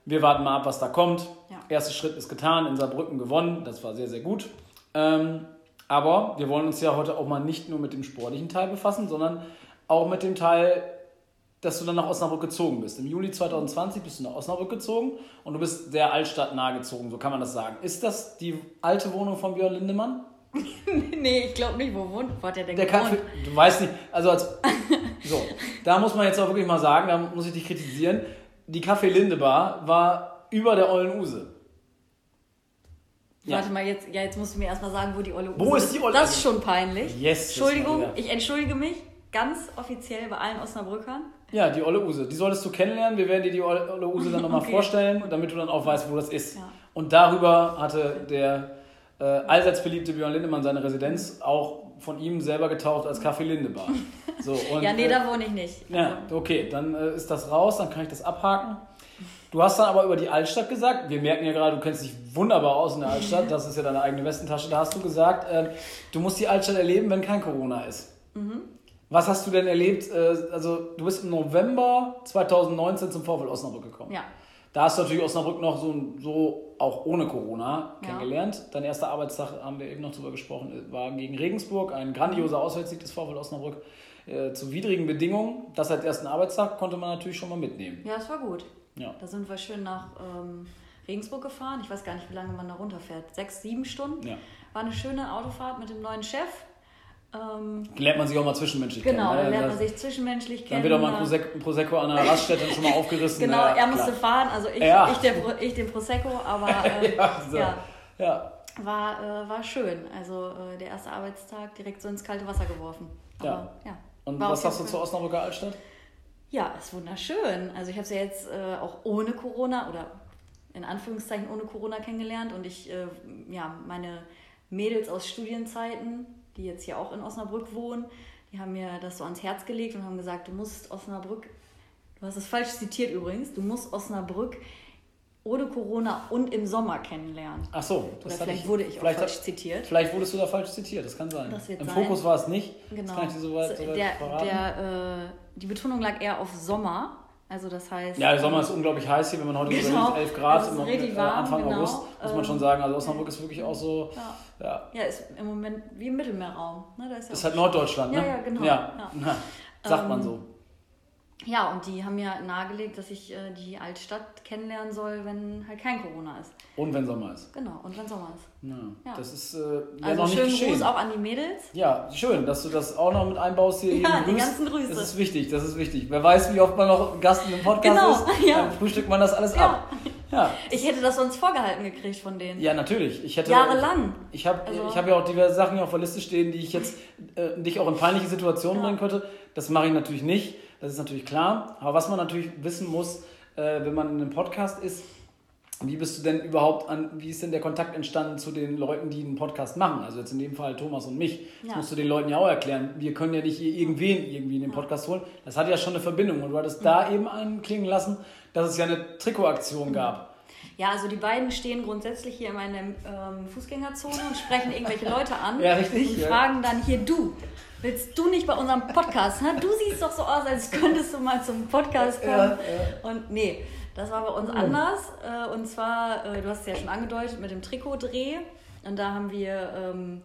Speaker 2: Wir warten mal ab, was da kommt.
Speaker 3: Ja.
Speaker 2: Erster Schritt ist getan, in Saarbrücken gewonnen, das war sehr, sehr gut. Ähm, Aber wir wollen uns ja heute auch mal nicht nur mit dem sportlichen Teil befassen, sondern auch mit dem Teil, dass du dann nach Osnabrück gezogen bist. Im Juli 2020 bist du nach Osnabrück gezogen und du bist der Altstadt nahe gezogen, so kann man das sagen. Ist das die alte Wohnung von Björn Lindemann?
Speaker 3: nee, ich glaube nicht. Wo wohnt wo hat der denn
Speaker 2: Der kann,
Speaker 3: gewohnt?
Speaker 2: du weißt nicht, also als, so, da muss man jetzt auch wirklich mal sagen, da muss ich dich kritisieren, die Café Linde Bar war über der Ollen Use. Ja.
Speaker 3: Warte mal, jetzt, ja, jetzt musst du mir erstmal sagen, wo die Olle
Speaker 2: Wo ist die Olle
Speaker 3: Das ist schon peinlich.
Speaker 2: Yes,
Speaker 3: Entschuldigung, ich entschuldige mich ganz offiziell bei allen Osnabrückern.
Speaker 2: Ja, die Olle Use. Die solltest du kennenlernen. Wir werden dir die Olle Use dann nochmal
Speaker 3: Okay.
Speaker 2: vorstellen, damit du dann auch weißt, wo das ist.
Speaker 3: Ja.
Speaker 2: Und darüber hatte der äh, allseits beliebte Björn Lindemann seine Residenz, auch von ihm selber getauft als Café Lindebar. So, und,
Speaker 3: ja, nee,
Speaker 2: äh,
Speaker 3: da wohne ich nicht.
Speaker 2: Ja, okay, dann äh, ist das raus, dann kann ich das abhaken. Du hast dann aber über die Altstadt gesagt, wir merken ja gerade, du kennst dich wunderbar aus in der Altstadt, das ist ja deine eigene Westentasche, da hast du gesagt, äh, du musst die Altstadt erleben, wenn kein Corona ist. Was hast du denn erlebt? Äh, also du bist im November 2019 zum VfL Osnabrück gekommen.
Speaker 3: Ja.
Speaker 2: Da hast du natürlich Osnabrück noch so, so auch ohne Corona
Speaker 3: Ja.
Speaker 2: kennengelernt. Dein erster Arbeitstag, haben wir eben noch drüber gesprochen, war gegen Regensburg, ein grandioser Auswärtssieg des VfL Osnabrück. Äh, zu widrigen Bedingungen. Das als ersten Arbeitstag konnte man natürlich schon mal mitnehmen.
Speaker 3: Ja, es war gut.
Speaker 2: Ja.
Speaker 3: Da sind wir schön nach ähm, Regensburg gefahren. Ich weiß gar nicht, wie lange man da runterfährt. Sechs, sieben Stunden.
Speaker 2: Ja.
Speaker 3: War eine schöne Autofahrt mit dem neuen Chef. Ähm,
Speaker 2: Lernt man sich auch mal zwischenmenschlich
Speaker 3: genau,
Speaker 2: kennen.
Speaker 3: da
Speaker 2: ne?
Speaker 3: lernt man
Speaker 2: Das-
Speaker 3: sich zwischenmenschlich kennen.
Speaker 2: Dann wird auch mal ein
Speaker 3: da-
Speaker 2: Prosecco, ein Prosecco an der Raststätte schon mal aufgerissen.
Speaker 3: Genau,
Speaker 2: Ja,
Speaker 3: er musste
Speaker 2: klar.
Speaker 3: fahren, also ich,
Speaker 2: Ja.
Speaker 3: ich, der, ich den Prosecco, aber äh,
Speaker 2: Ja, so.
Speaker 3: ja,
Speaker 2: ja.
Speaker 3: war, äh, war schön. Also äh, der erste Arbeitstag direkt so ins kalte Wasser geworfen. Aber,
Speaker 2: Ja.
Speaker 3: ja.
Speaker 2: Und
Speaker 3: War
Speaker 2: was sagst du zur Osnabrücker Altstadt?
Speaker 3: Ja, ist wunderschön. Also ich habe es ja jetzt äh, auch ohne Corona oder in Anführungszeichen ohne Corona kennengelernt und ich, äh, ja, meine Mädels aus Studienzeiten, die jetzt hier auch in Osnabrück wohnen, die haben mir das so ans Herz gelegt und haben gesagt, du musst Osnabrück, du hast es falsch zitiert übrigens, du musst Osnabrück ohne Corona und im Sommer kennenlernen.
Speaker 2: Ach so,
Speaker 3: Oder
Speaker 2: das hatte
Speaker 3: vielleicht
Speaker 2: ich,
Speaker 3: wurde ich auch
Speaker 2: vielleicht,
Speaker 3: falsch zitiert.
Speaker 2: Vielleicht wurdest du da falsch zitiert, das kann sein.
Speaker 3: Das
Speaker 2: Im
Speaker 3: sein.
Speaker 2: Fokus war es nicht.
Speaker 3: Genau.
Speaker 2: Das kann ich dir soweit, soweit
Speaker 3: der,
Speaker 2: verraten.
Speaker 3: der, äh, die Betonung lag eher auf Sommer. Also das heißt.
Speaker 2: ja, der Sommer ist unglaublich heiß hier, wenn man heute
Speaker 3: Genau.
Speaker 2: überlegt, 11 Grad im äh, Anfang
Speaker 3: genau.
Speaker 2: August, muss man
Speaker 3: Ähm,
Speaker 2: schon sagen. Also Osnabrück ist wirklich auch so,
Speaker 3: Ja.
Speaker 2: ja,
Speaker 3: Ja, ist im Moment wie im Mittelmeerraum. Ne? Da ist ja
Speaker 2: ist halt Norddeutschland, ne?
Speaker 3: Ja, ja, genau.
Speaker 2: Ja, sagt man
Speaker 3: Ähm,
Speaker 2: so.
Speaker 3: Ja, und die haben mir nahegelegt, dass ich äh, die Altstadt kennenlernen soll, wenn halt kein Corona ist.
Speaker 2: Und wenn Sommer ist.
Speaker 3: Genau, und wenn Sommer ist.
Speaker 2: Ja,
Speaker 3: Ja.
Speaker 2: Das ist äh, ja
Speaker 3: Also
Speaker 2: noch nicht geschehen.
Speaker 3: Gruß auch an die Mädels.
Speaker 2: Ja, schön, dass du das auch noch mit einbaust hier.
Speaker 3: Ja, die ganzen Grüße.
Speaker 2: Das ist wichtig, das ist wichtig. Wer weiß, wie oft man noch Gast in einem Podcast
Speaker 3: Genau,
Speaker 2: ist,
Speaker 3: ja.
Speaker 2: dann frühstückt man das alles
Speaker 3: Ja.
Speaker 2: ab. Ja.
Speaker 3: Ich hätte das sonst vorgehalten gekriegt von denen.
Speaker 2: Ja, natürlich. Ich hätte,
Speaker 3: Jahrelang.
Speaker 2: Ich habe
Speaker 3: Also-
Speaker 2: ich hab ja auch diverse Sachen hier auf der Liste stehen, die ich jetzt äh, dich auch in peinliche Situationen bringen könnte. Das mache ich natürlich nicht. Das ist natürlich klar. Aber was man natürlich wissen muss, äh, wenn man in einem Podcast ist, wie bist du denn überhaupt an, wie ist denn der Kontakt entstanden zu den Leuten, die einen Podcast machen? Also jetzt in dem Fall Thomas und mich. Das
Speaker 3: Ja.
Speaker 2: musst du den Leuten ja auch erklären. Wir können ja nicht hier irgendwen irgendwie in den Podcast holen. Das hat ja schon eine Verbindung. Und du hattest da eben einklingen lassen, dass es ja eine Trikotaktion gab.
Speaker 3: Ja, also die beiden stehen grundsätzlich hier in meiner ähm, Fußgängerzone und sprechen irgendwelche Leute an
Speaker 2: Ja, richtig,
Speaker 3: und
Speaker 2: ja.
Speaker 3: fragen dann hier du. Willst du nicht bei unserem Podcast? Ne? Du siehst doch so aus, als könntest du mal zum Podcast kommen.
Speaker 2: Ja,
Speaker 3: Und nee, das war bei uns anders. Äh, Und zwar, äh, du hast es ja schon angedeutet, mit dem Trikotdreh. Und da haben wir, ähm,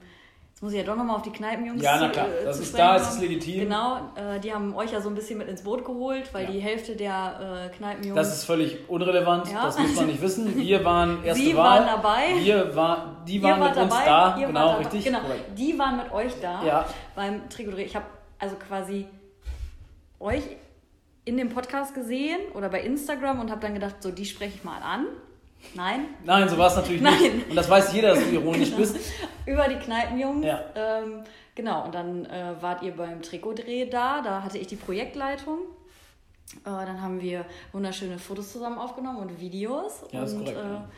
Speaker 3: jetzt muss ich ja doch nochmal auf die Kneipenjungs
Speaker 2: Ja, na klar.
Speaker 3: äh,
Speaker 2: Das ist da, es ist legitim.
Speaker 3: Genau, äh, die haben euch ja so ein bisschen mit ins Boot geholt, weil
Speaker 2: Ja.
Speaker 3: die Hälfte der äh, Kneipenjungs...
Speaker 2: Das ist völlig unrelevant,
Speaker 3: Ja.
Speaker 2: das muss man nicht wissen. Wir waren erste
Speaker 3: Sie
Speaker 2: Wahl.
Speaker 3: waren dabei.
Speaker 2: Wir war, die waren mit uns
Speaker 3: dabei,
Speaker 2: da,
Speaker 3: ihr
Speaker 2: genau, richtig.
Speaker 3: Genau, die waren mit euch da
Speaker 2: Ja.
Speaker 3: beim Trikotdreh. Ich habe also quasi euch in dem Podcast gesehen oder bei Instagram und habe dann gedacht, so die spreche ich mal an. Nein,
Speaker 2: Nein, so war es natürlich
Speaker 3: Nein.
Speaker 2: nicht. Und das weiß jeder, dass du ironisch bist.
Speaker 3: über die Kneipenjungs.
Speaker 2: Ja.
Speaker 3: Ähm, genau, und dann äh, wart ihr beim Trikotdreh da, da hatte ich die Projektleitung. Äh, dann haben wir wunderschöne Fotos zusammen aufgenommen und Videos.
Speaker 2: Ja, das ist
Speaker 3: und
Speaker 2: korrekt,
Speaker 3: äh,
Speaker 2: ja.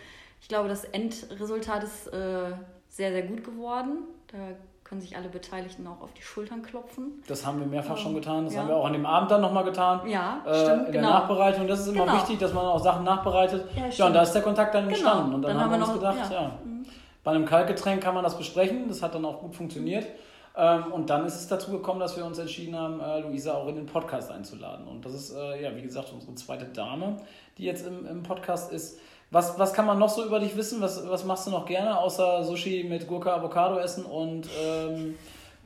Speaker 3: ich glaube, das Endresultat ist äh, sehr, sehr gut geworden. Da können sich alle Beteiligten auch auf die Schultern klopfen.
Speaker 2: Das haben wir mehrfach schon getan. Das
Speaker 3: Ja.
Speaker 2: haben wir auch an dem Abend dann nochmal getan.
Speaker 3: Ja,
Speaker 2: äh,
Speaker 3: stimmt,
Speaker 2: In der
Speaker 3: genau.
Speaker 2: Nachbereitung. Das ist immer
Speaker 3: Genau.
Speaker 2: wichtig, dass man auch Sachen nachbereitet.
Speaker 3: Ja,
Speaker 2: Ja, und da ist der Kontakt dann entstanden.
Speaker 3: Genau.
Speaker 2: Und dann,
Speaker 3: Dann
Speaker 2: haben wir uns
Speaker 3: noch-
Speaker 2: gedacht,
Speaker 3: ja.
Speaker 2: ja. Bei einem Kaltgetränk kann man das besprechen. Das hat dann auch gut funktioniert. Ähm, und dann ist es dazu gekommen, dass wir uns entschieden haben, äh, Luisa auch in den Podcast einzuladen. Und das ist, äh, ja, wie gesagt, unsere zweite Dame, die jetzt im, im Podcast ist. Was, was kann man noch so über dich wissen? Was, was machst du noch gerne, außer Sushi mit Gurke, Avocado essen und ähm,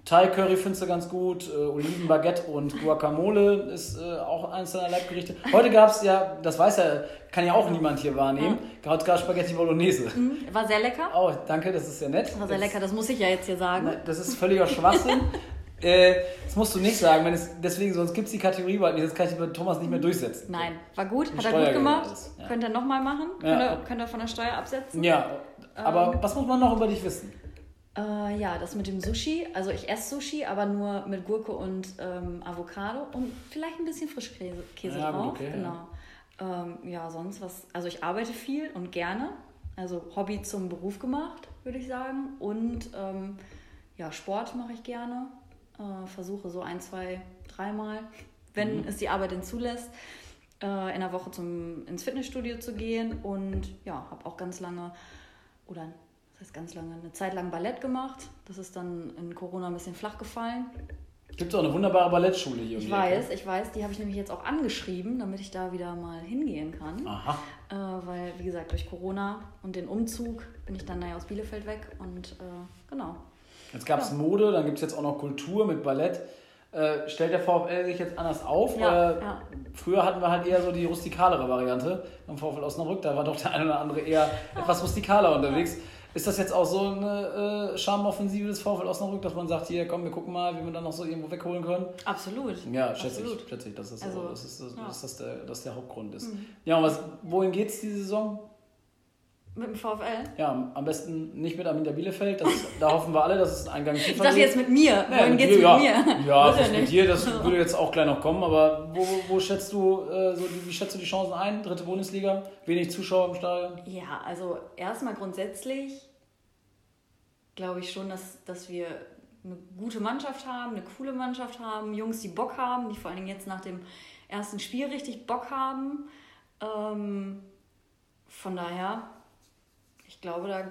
Speaker 2: Thai Curry findest du ganz gut, äh, Olivenbaguette und Guacamole ist äh, auch eins deiner Leibgerichte. Heute gab es ja, das weiß ja, kann ja auch niemand hier wahrnehmen, heute gab Spaghetti Bolognese.
Speaker 3: Mhm, war sehr lecker.
Speaker 2: Oh, danke, das ist sehr nett.
Speaker 3: War sehr das, lecker, das muss ich ja jetzt hier sagen.
Speaker 2: Das ist völliger Schwachsinn. Äh, das musst du nicht sagen, wenn es, deswegen, sonst gibt es die Kategorie bald nicht. Das kann ich bei Thomas nicht mehr durchsetzen.
Speaker 3: Nein, war gut, hat er gut gemacht. Ja. Könnt ihr nochmal machen? Ja. Könnt, ihr, könnt ihr von der Steuer absetzen?
Speaker 2: Ja, aber ähm. was muss man noch über dich wissen?
Speaker 3: Äh, ja, das mit dem Sushi. Also ich esse Sushi, aber nur mit Gurke und ähm, Avocado und vielleicht ein bisschen Frischkäse Käse ja, drauf. Okay, genau. Ja. Ähm, ja, sonst was. Also ich arbeite viel und gerne. Also Hobby zum Beruf gemacht, würde ich sagen. Und ähm, ja, Sport mache ich gerne. Äh, versuche so ein, zwei, dreimal, wenn mhm. es die Arbeit denn zulässt, äh, in der Woche zum, ins Fitnessstudio zu gehen. Und ja, habe auch ganz lange oder das heißt ganz lange, eine Zeit lang Ballett gemacht. Das ist dann in Corona ein bisschen flach gefallen.
Speaker 2: Gibt es auch eine wunderbare Ballettschule hier.
Speaker 3: Ich weiß, ich weiß. Die habe ich nämlich jetzt auch angeschrieben, damit ich da wieder mal hingehen kann. Aha. Äh, weil, wie gesagt, durch Corona und den Umzug bin ich dann naja aus Bielefeld weg und äh, genau.
Speaker 2: Jetzt gab es ja. Mode, dann gibt es jetzt auch noch Kultur mit Ballett. Äh, stellt der VfL sich jetzt anders auf? Ja, ja. Früher hatten wir halt eher so die rustikalere Variante beim VfL Osnabrück. Da war doch der eine oder andere eher etwas rustikaler unterwegs. Ist das jetzt auch so eine äh, Charmoffensive des VfL Osnabrück, dass man sagt, hier komm, wir gucken mal, wie wir dann noch so irgendwo wegholen können?
Speaker 3: Absolut.
Speaker 2: Ja, schätze
Speaker 3: Absolut.
Speaker 2: ich, schätze ich, dass das, also, so, dass, das, dass das, der, dass der Hauptgrund ist. Mhm. Ja, und was, wohin es diese Saison?
Speaker 3: Mit dem VfL?
Speaker 2: Ja, am besten nicht mit Arminia Bielefeld. Das, da hoffen wir alle, dass es einen Gang
Speaker 3: tiefer Ich dachte jetzt mit mir.
Speaker 2: Nee, Wohin geht's mit ja. mir? Ja, das mit dir, das würde jetzt auch gleich noch kommen. Aber wo, wo schätzt du, äh, so, wie schätzt du die Chancen ein? Dritte Bundesliga? Wenig Zuschauer im Stadion?
Speaker 3: Ja, also erstmal grundsätzlich glaube ich schon, dass, dass wir eine gute Mannschaft haben, eine coole Mannschaft haben, Jungs, die Bock haben, die vor allen Dingen jetzt nach dem ersten Spiel richtig Bock haben. Ähm, von daher ich glaube, da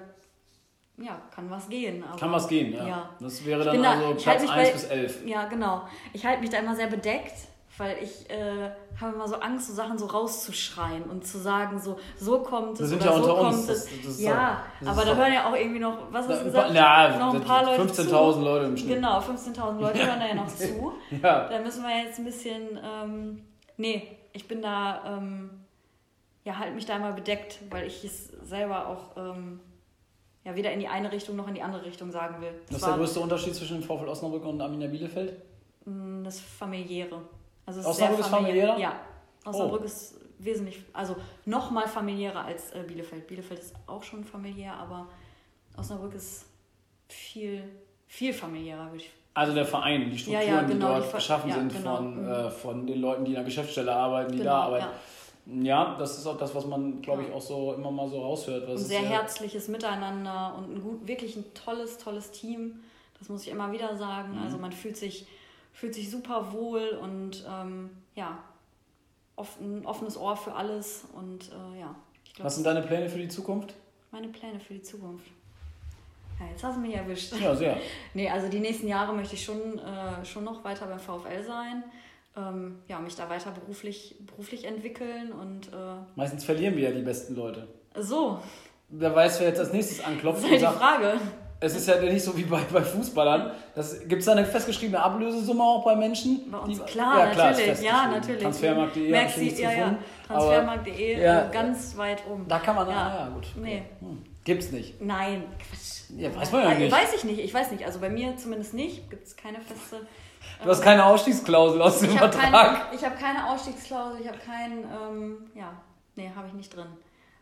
Speaker 3: ja, kann was gehen.
Speaker 2: Aber, kann was gehen, ja. ja. Das wäre dann also da, Platz 1 bei, bis 11.
Speaker 3: Ja, genau. Ich halte mich da immer sehr bedeckt, weil ich äh, habe immer so Angst, so Sachen so rauszuschreien und zu sagen, so, so kommt es oder ja so kommt uns. es. Das, das ja, doch, aber da hören ja auch irgendwie noch, was hast du gesagt?
Speaker 2: Ja, noch ein paar Leute 15.000 Leute im Schnitt.
Speaker 3: Genau, 15.000 Leute hören da ja noch zu. ja. Da müssen wir jetzt ein bisschen, ähm, nee, ich bin da... Ähm, ja, halt mich da immer bedeckt, weil ich es selber auch ähm, ja, weder in die eine Richtung noch in die andere Richtung sagen will.
Speaker 2: Was ist der größte Unterschied zwischen dem VfL Osnabrück und Arminia Bielefeld?
Speaker 3: Mm, das familiäre.
Speaker 2: Also Osnabrück ist familiärer?
Speaker 3: Ja. Osnabrück oh. ist wesentlich, also noch mal familiärer als äh, Bielefeld. Bielefeld ist auch schon familiär, aber Osnabrück ist viel, viel familiärer, würde ich
Speaker 2: also der Verein, die Strukturen, ja, ja, genau, die dort die geschaffen ja, sind genau. von, mhm. äh, von den Leuten, die in der Geschäftsstelle arbeiten, die genau, da arbeiten. Ja, das ist auch das, was man, glaube ich, auch so immer mal so raushört.
Speaker 3: ein sehr herzliches Miteinander und ein gut, wirklich ein tolles, tolles Team. Das muss ich immer wieder sagen. Mhm. Also man fühlt sich, fühlt sich super wohl und ähm, ja, ein offenes Ohr für alles. Und äh, ja.
Speaker 2: Glaub, was sind deine Pläne für die Zukunft?
Speaker 3: Meine Pläne für die Zukunft. Ja, jetzt hast du mich erwischt.
Speaker 2: Ja, sehr.
Speaker 3: nee, also die nächsten Jahre möchte ich schon, äh, schon noch weiter beim VfL sein ähm, ja, mich da weiter beruflich, beruflich entwickeln und. Äh,
Speaker 2: Meistens verlieren wir ja die besten Leute.
Speaker 3: So.
Speaker 2: Wer weiß, wer jetzt als nächstes anklopft.
Speaker 3: Das ist halt die Frage.
Speaker 2: Es ist ja nicht so wie bei, bei Fußballern. Gibt es da eine festgeschriebene Ablösesumme auch bei Menschen?
Speaker 3: Bei uns, die, klar, ja, klar, natürlich. Ja, natürlich.
Speaker 2: Transfermarkt.de.
Speaker 3: Merkst ja, ja. Transfermarkt.de, ja, ganz weit um.
Speaker 2: Da kann man, ja, ah, ja gut. Nee. Hm. Gibt's nicht.
Speaker 3: Nein, Quatsch.
Speaker 2: Ja, weiß man ja nicht.
Speaker 3: Weiß ich nicht, ich weiß nicht. Also bei mir zumindest nicht. Gibt es keine feste
Speaker 2: Du hast keine Ausstiegsklausel aus dem ich Vertrag.
Speaker 3: Keine, ich habe keine Ausstiegsklausel, ich habe keinen, ähm, ja, nee, habe ich nicht drin.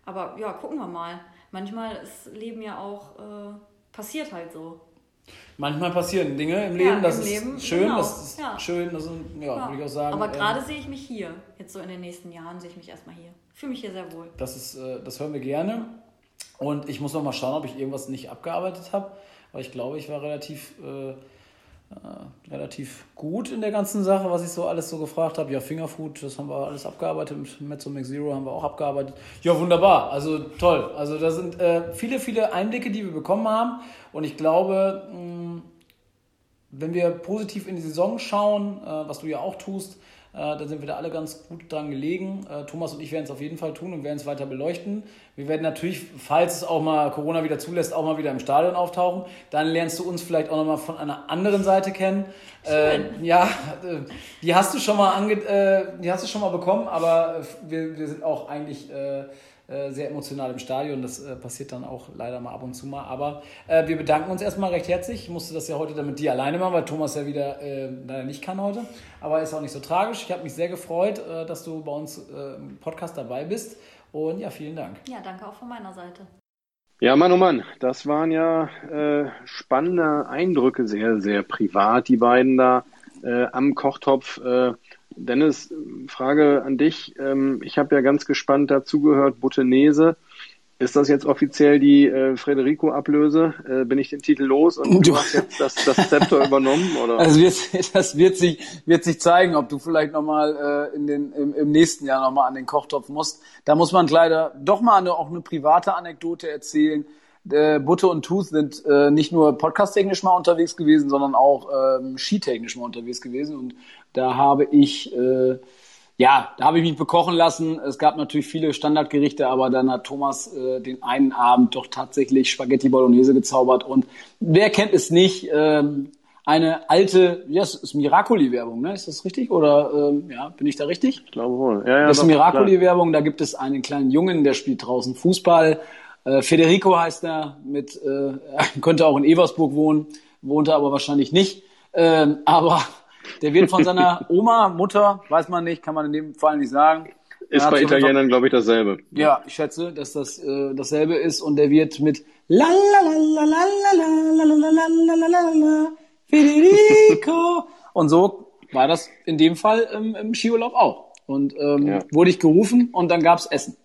Speaker 3: Aber ja, gucken wir mal. Manchmal ist Leben ja auch, äh, passiert halt so.
Speaker 2: Manchmal passieren Dinge im Leben, ja, das im ist Leben, schön, genau. das ist ja. schön, das ist, ja, ja. würde ich auch sagen.
Speaker 3: Aber gerade ähm, sehe ich mich hier, jetzt so in den nächsten Jahren sehe ich mich erstmal hier. Fühle mich hier sehr wohl.
Speaker 2: Das ist, äh, das hören wir gerne. Und ich muss noch mal schauen, ob ich irgendwas nicht abgearbeitet habe. Aber ich glaube, ich war relativ äh, äh, relativ gut in der ganzen Sache, was ich so alles so gefragt habe. Ja, Fingerfood, das haben wir alles abgearbeitet. Mit Mezzo Mix Zero haben wir auch abgearbeitet. Ja, wunderbar. Also toll. Also da sind äh, viele, viele Einblicke, die wir bekommen haben. Und ich glaube, mh, wenn wir positiv in die Saison schauen, äh, was du ja auch tust, da sind wir da alle ganz gut dran gelegen. Äh, Thomas und ich werden es auf jeden Fall tun und werden es weiter beleuchten. Wir werden natürlich, falls es auch mal Corona wieder zulässt, auch mal wieder im Stadion auftauchen. Dann lernst du uns vielleicht auch nochmal von einer anderen Seite kennen. Äh, ja, äh, die hast du schon mal ange äh, die hast du schon mal bekommen, aber wir, wir sind auch eigentlich äh, äh, sehr emotional im Stadion. Das äh, passiert dann auch leider mal ab und zu mal. Aber äh, wir bedanken uns erstmal recht herzlich. Ich musste das ja heute dann mit dir alleine machen, weil Thomas ja wieder äh, leider nicht kann heute. Aber ist auch nicht so tragisch. Ich habe mich sehr gefreut, äh, dass du bei uns im Podcast dabei bist. Und ja, vielen Dank.
Speaker 3: Ja, danke auch von meiner Seite.
Speaker 1: Ja, Mann, oh Mann, das waren ja spannende Eindrücke, sehr, sehr privat, die beiden da am Kochtopf. Dennis, Frage an dich. Ähm, ich habe ja ganz gespannt dazugehört, Butenese. Ist das jetzt offiziell die äh, Federico-Ablöse? Äh, bin ich den Titel los und du hast jetzt das, das Zepter übernommen? Oder?
Speaker 2: Das, wird, das wird, sich, wird sich zeigen, ob du vielleicht nochmal äh, in den, im, im nächsten Jahr nochmal an den Kochtopf musst. Da muss man leider doch mal eine, auch eine private Anekdote erzählen. Äh, Butte und Tooth sind äh, nicht nur podcast-technisch mal unterwegs gewesen, sondern auch ähm, skitechnisch mal unterwegs gewesen. Und da habe ich, äh, ja, da habe ich mich bekochen lassen. Es gab natürlich viele Standardgerichte, aber dann hat Thomas äh, den einen Abend doch tatsächlich Spaghetti Bolognese gezaubert. Und wer kennt es nicht? Ähm, eine alte, ja, es ist Miracoli-Werbung, ne? Ist das richtig? Oder ähm, ja, bin ich da richtig?
Speaker 1: Ich glaube wohl. Ja, ja,
Speaker 2: das ist Miracoli-Werbung, da gibt es einen kleinen Jungen, der spielt draußen Fußball. Äh, Federico heißt er, mit, äh, könnte auch in Eversburg wohnen, wohnte aber wahrscheinlich nicht. Ähm, aber der wird von seiner Oma, Mutter, weiß man nicht, kann man in dem Fall nicht sagen.
Speaker 1: Ist bei Italienern, glaube ich, dasselbe.
Speaker 2: Ja, ich schätze, dass das äh, dasselbe ist und der wird mit Federico und so war das in dem Fall ähm, im Skiurlaub auch. Und ähm, ja. wurde ich gerufen und dann gab's Essen.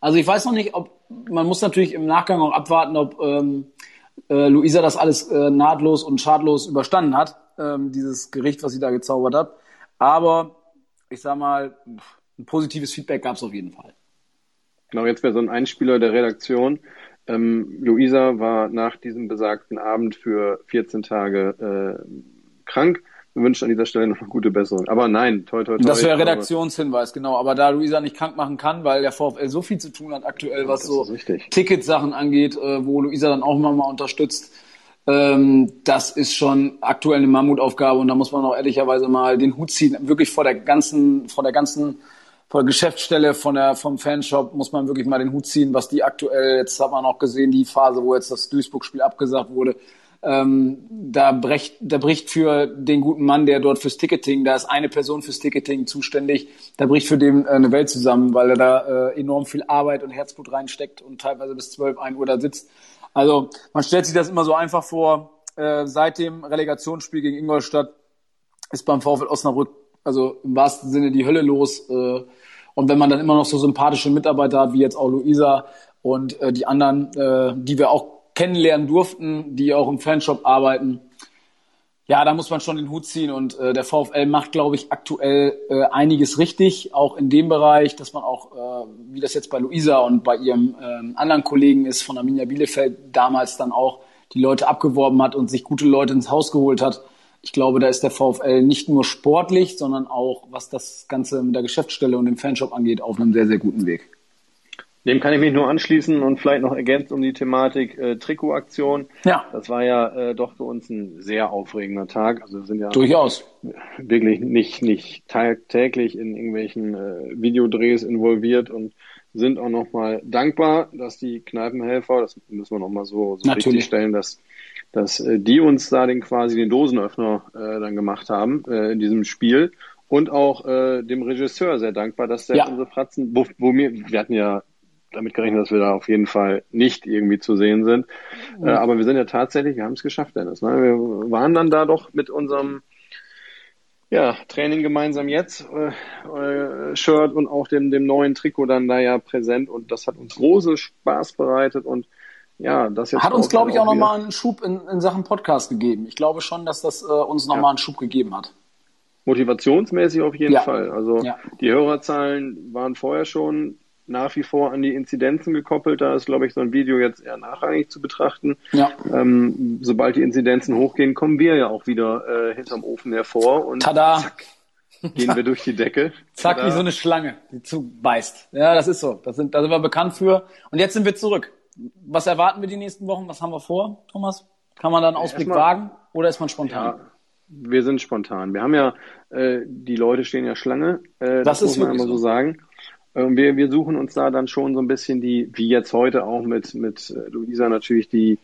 Speaker 2: Also ich weiß noch nicht, ob man muss natürlich im Nachgang auch abwarten, ob ähm, äh, Luisa das alles äh, nahtlos und schadlos überstanden hat ähm, dieses Gericht, was sie da gezaubert hat. Aber ich sag mal, ein positives Feedback gab es auf jeden Fall.
Speaker 1: Genau, jetzt wäre so ein Einspieler der Redaktion. Ähm, Luisa war nach diesem besagten Abend für 14 Tage äh, krank wir wünschen an dieser Stelle noch eine gute Besserung. Aber nein, toi, toi, toi.
Speaker 2: Das wäre Redaktionshinweis, genau. Aber da Luisa nicht krank machen kann, weil der VfL so viel zu tun hat aktuell, was so Ticketsachen angeht, äh, wo Luisa dann auch mal unterstützt, das ist schon aktuell eine Mammutaufgabe und da muss man auch ehrlicherweise mal den Hut ziehen, wirklich vor der ganzen, vor der ganzen vor der Geschäftsstelle, von der, vom Fanshop muss man wirklich mal den Hut ziehen, was die aktuell, jetzt hat man auch gesehen, die Phase, wo jetzt das Duisburg-Spiel abgesagt wurde, ähm, da, bricht, da bricht für den guten Mann, der dort fürs Ticketing, da ist eine Person fürs Ticketing zuständig, da bricht für den äh, eine Welt zusammen, weil er da äh, enorm viel Arbeit und Herzblut reinsteckt und teilweise bis 12, 1 Uhr da sitzt. Also man stellt sich das immer so einfach vor. Äh, seit dem Relegationsspiel gegen Ingolstadt ist beim VfL Osnabrück also im wahrsten Sinne die Hölle los. Äh, und wenn man dann immer noch so sympathische Mitarbeiter hat, wie jetzt auch Luisa und äh, die anderen, äh, die wir auch kennenlernen durften, die auch im Fanshop arbeiten. Ja, da muss man schon den Hut ziehen und äh, der VfL macht, glaube ich, aktuell äh, einiges richtig, auch in dem Bereich, dass man auch, äh, wie das jetzt bei Luisa und bei ihrem äh, anderen Kollegen ist von Arminia Bielefeld, damals dann auch die Leute abgeworben hat und sich gute Leute ins Haus geholt hat. Ich glaube, da ist der VfL nicht nur sportlich, sondern auch, was das Ganze mit der Geschäftsstelle und dem Fanshop angeht, auf einem sehr, sehr guten Weg.
Speaker 1: Dem kann ich mich nur anschließen und vielleicht noch ergänzt um die Thematik äh, Trikotaktion. Ja. Das war ja äh, doch für uns ein sehr aufregender Tag. Also wir sind ja
Speaker 2: durchaus
Speaker 1: wirklich nicht nicht tagtäglich in irgendwelchen äh, Videodrehs involviert und sind auch nochmal dankbar, dass die Kneipenhelfer, das müssen wir nochmal so, so richtig stellen, dass dass äh, die uns da den quasi den Dosenöffner äh, dann gemacht haben äh, in diesem Spiel und auch äh, dem Regisseur sehr dankbar, dass der ja. unsere Fratzen, wo, wo mir, wir hatten ja damit gerechnet, dass wir da auf jeden Fall nicht irgendwie zu sehen sind. Mhm. Äh, aber wir sind ja tatsächlich, wir haben es geschafft, Dennis. Ne? Wir waren dann da doch mit unserem ja, Training gemeinsam jetzt, äh, äh, Shirt und auch dem, dem neuen Trikot dann da ja präsent und das hat uns große Spaß bereitet und ja, das
Speaker 2: jetzt hat uns, glaube ich, auch nochmal einen Schub in, in Sachen Podcast gegeben. Ich glaube schon, dass das äh, uns nochmal ja. einen Schub gegeben hat.
Speaker 1: Motivationsmäßig auf jeden ja. Fall. Also ja. die Hörerzahlen waren vorher schon nach wie vor an die Inzidenzen gekoppelt. Da ist, glaube ich, so ein Video jetzt eher nachrangig zu betrachten. Ja. Ähm, sobald die Inzidenzen hochgehen, kommen wir ja auch wieder äh, hinterm Ofen hervor. Und
Speaker 2: Tada!
Speaker 1: Zack, gehen wir durch die Decke.
Speaker 2: Zack, wie so eine Schlange, die zubeißt. Ja, das ist so. Das sind, da sind wir bekannt für. Und jetzt sind wir zurück. Was erwarten wir die nächsten Wochen? Was haben wir vor, Thomas? Kann man da einen Ausblick Erstmal, wagen oder ist man spontan?
Speaker 1: Ja, wir sind spontan. Wir haben ja, äh, die Leute stehen ja Schlange. Äh, das, das muss man immer so sagen. Ähm, wir, wir suchen uns da dann schon so ein bisschen die, wie jetzt heute auch mit, mit äh, Luisa natürlich die,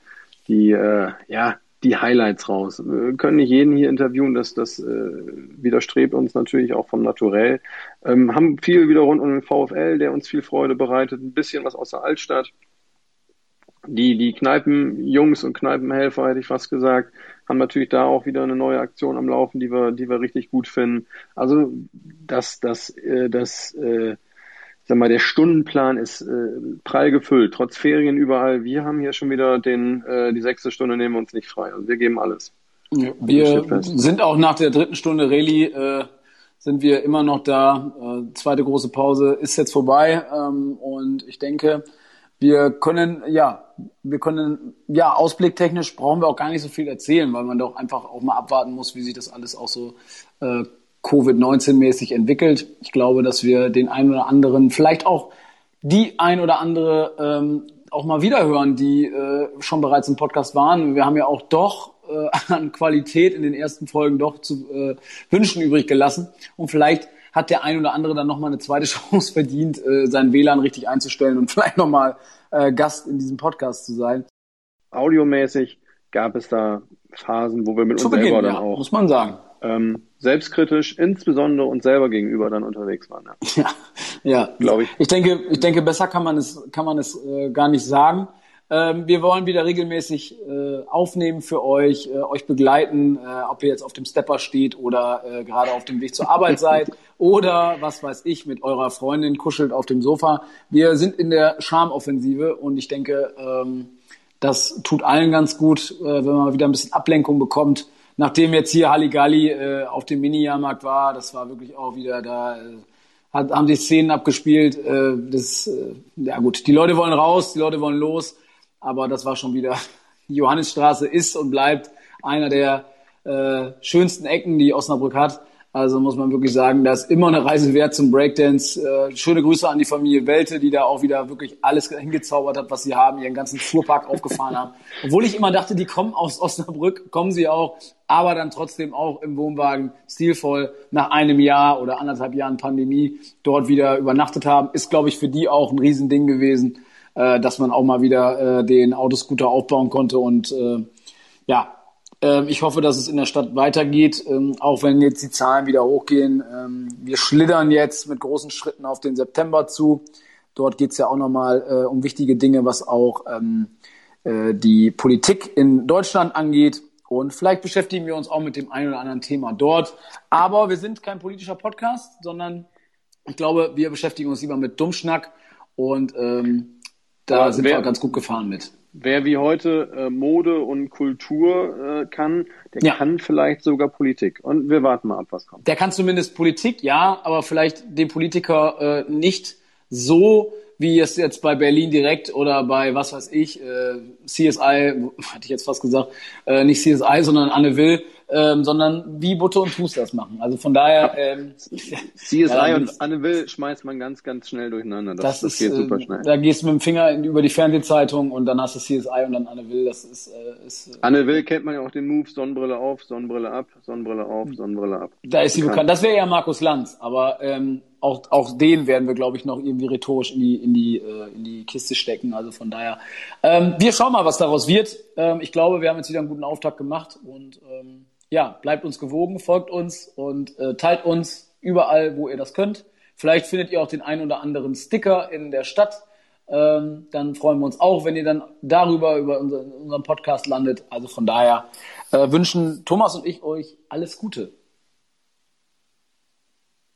Speaker 1: die, äh, ja, die Highlights raus. Wir können nicht jeden hier interviewen, das, das äh, widerstrebt uns natürlich auch vom Naturell. Ähm, haben viel wieder rund um den VfL, der uns viel Freude bereitet, ein bisschen was aus der Altstadt. Die, die Kneipenjungs und Kneipenhelfer, hätte ich fast gesagt, haben natürlich da auch wieder eine neue Aktion am Laufen, die wir, die wir richtig gut finden. Also das, das, äh, das, äh, sag mal, der Stundenplan ist äh, prall gefüllt, trotz Ferien überall. Wir haben hier schon wieder den, äh, die sechste Stunde nehmen wir uns nicht frei. Also wir geben alles.
Speaker 2: Ja, wir sind auch nach der dritten Stunde Rallye, äh, sind wir immer noch da. Äh, zweite große Pause ist jetzt vorbei ähm, und ich denke, wir können, ja, wir können, ja, ausblicktechnisch brauchen wir auch gar nicht so viel erzählen, weil man doch einfach auch mal abwarten muss, wie sich das alles auch so äh, Covid-19-mäßig entwickelt. Ich glaube, dass wir den einen oder anderen, vielleicht auch die ein oder andere ähm, auch mal wiederhören, die äh, schon bereits im Podcast waren. Wir haben ja auch doch äh, an Qualität in den ersten Folgen doch zu äh, wünschen übrig gelassen. Und vielleicht hat der ein oder andere dann nochmal eine zweite Chance verdient, äh, seinen WLAN richtig einzustellen und vielleicht nochmal äh, Gast in diesem Podcast zu sein.
Speaker 1: Audiomäßig gab es da Phasen, wo wir mit zu uns Beginn, selber dann ja, auch.
Speaker 2: Muss man sagen
Speaker 1: ähm, selbstkritisch, insbesondere uns selber gegenüber dann unterwegs waren.
Speaker 2: Ja, ja, ja. glaube ich. Ich denke, ich denke, besser kann man es, kann man es äh, gar nicht sagen. Ähm, wir wollen wieder regelmäßig äh, aufnehmen für euch, äh, euch begleiten, äh, ob ihr jetzt auf dem Stepper steht oder äh, gerade auf dem Weg zur Arbeit seid oder was weiß ich mit eurer Freundin kuschelt auf dem Sofa. Wir sind in der Charmoffensive und ich denke, ähm, das tut allen ganz gut, äh, wenn man wieder ein bisschen Ablenkung bekommt nachdem jetzt hier Halligalli äh, auf dem Mini-Jahrmarkt war, das war wirklich auch wieder da, äh, hat, haben die Szenen abgespielt. Äh, das, äh, ja gut, die Leute wollen raus, die Leute wollen los, aber das war schon wieder, die Johannisstraße ist und bleibt einer der äh, schönsten Ecken, die Osnabrück hat. Also muss man wirklich sagen, da ist immer eine Reise wert zum Breakdance. Äh, schöne Grüße an die Familie Welte, die da auch wieder wirklich alles hingezaubert hat, was sie haben, ihren ganzen Fuhrpark aufgefahren haben. Obwohl ich immer dachte, die kommen aus Osnabrück, kommen sie auch, aber dann trotzdem auch im Wohnwagen stilvoll nach einem Jahr oder anderthalb Jahren Pandemie dort wieder übernachtet haben. Ist, glaube ich, für die auch ein Riesending gewesen, äh, dass man auch mal wieder äh, den Autoscooter aufbauen konnte und äh, ja, ich hoffe, dass es in der Stadt weitergeht, ähm, auch wenn jetzt die Zahlen wieder hochgehen. Ähm, wir schlittern jetzt mit großen Schritten auf den September zu. Dort geht es ja auch nochmal äh, um wichtige Dinge, was auch äh, die Politik in Deutschland angeht. Und vielleicht beschäftigen wir uns auch mit dem einen oder anderen Thema dort. Aber wir sind kein politischer Podcast, sondern ich glaube, wir beschäftigen uns lieber mit Dummschnack. Und ähm, da ja, sind wir ganz gut gefahren mit
Speaker 1: wer wie heute äh, Mode und Kultur äh, kann, der ja. kann vielleicht sogar Politik. Und wir warten mal ab, was kommt.
Speaker 2: Der kann zumindest Politik, ja, aber vielleicht den Politiker äh, nicht so, wie es jetzt bei Berlin direkt oder bei, was weiß ich, äh, CSI, hatte ich jetzt fast gesagt, äh, nicht CSI, sondern Anne Will, ähm, sondern wie Butte und Fuß das machen. Also von daher. Ähm,
Speaker 1: CSI ja, und Anne Will schmeißt man ganz, ganz schnell durcheinander.
Speaker 2: Das, das, das ist, geht super äh, schnell. Da gehst du mit dem Finger über die Fernsehzeitung und dann hast du CSI und dann Anne Will. Das ist. Äh, ist
Speaker 1: äh, Anne Will kennt man ja auch den Move: Sonnenbrille auf, Sonnenbrille ab, Sonnenbrille auf, Sonnenbrille ab.
Speaker 2: Da ist sie bekannt. bekannt. Das wäre ja Markus Lanz, aber ähm, auch, auch den werden wir, glaube ich, noch irgendwie rhetorisch in die, in die, äh, in die Kiste stecken. Also von daher, ähm, wir schauen mal, was daraus wird. Ähm, ich glaube, wir haben jetzt wieder einen guten Auftakt gemacht und ähm, ja, bleibt uns gewogen, folgt uns und äh, teilt uns überall, wo ihr das könnt. Vielleicht findet ihr auch den einen oder anderen Sticker in der Stadt. Ähm, dann freuen wir uns auch, wenn ihr dann darüber, über unseren, unseren Podcast landet. Also von daher äh, wünschen Thomas und ich euch alles Gute.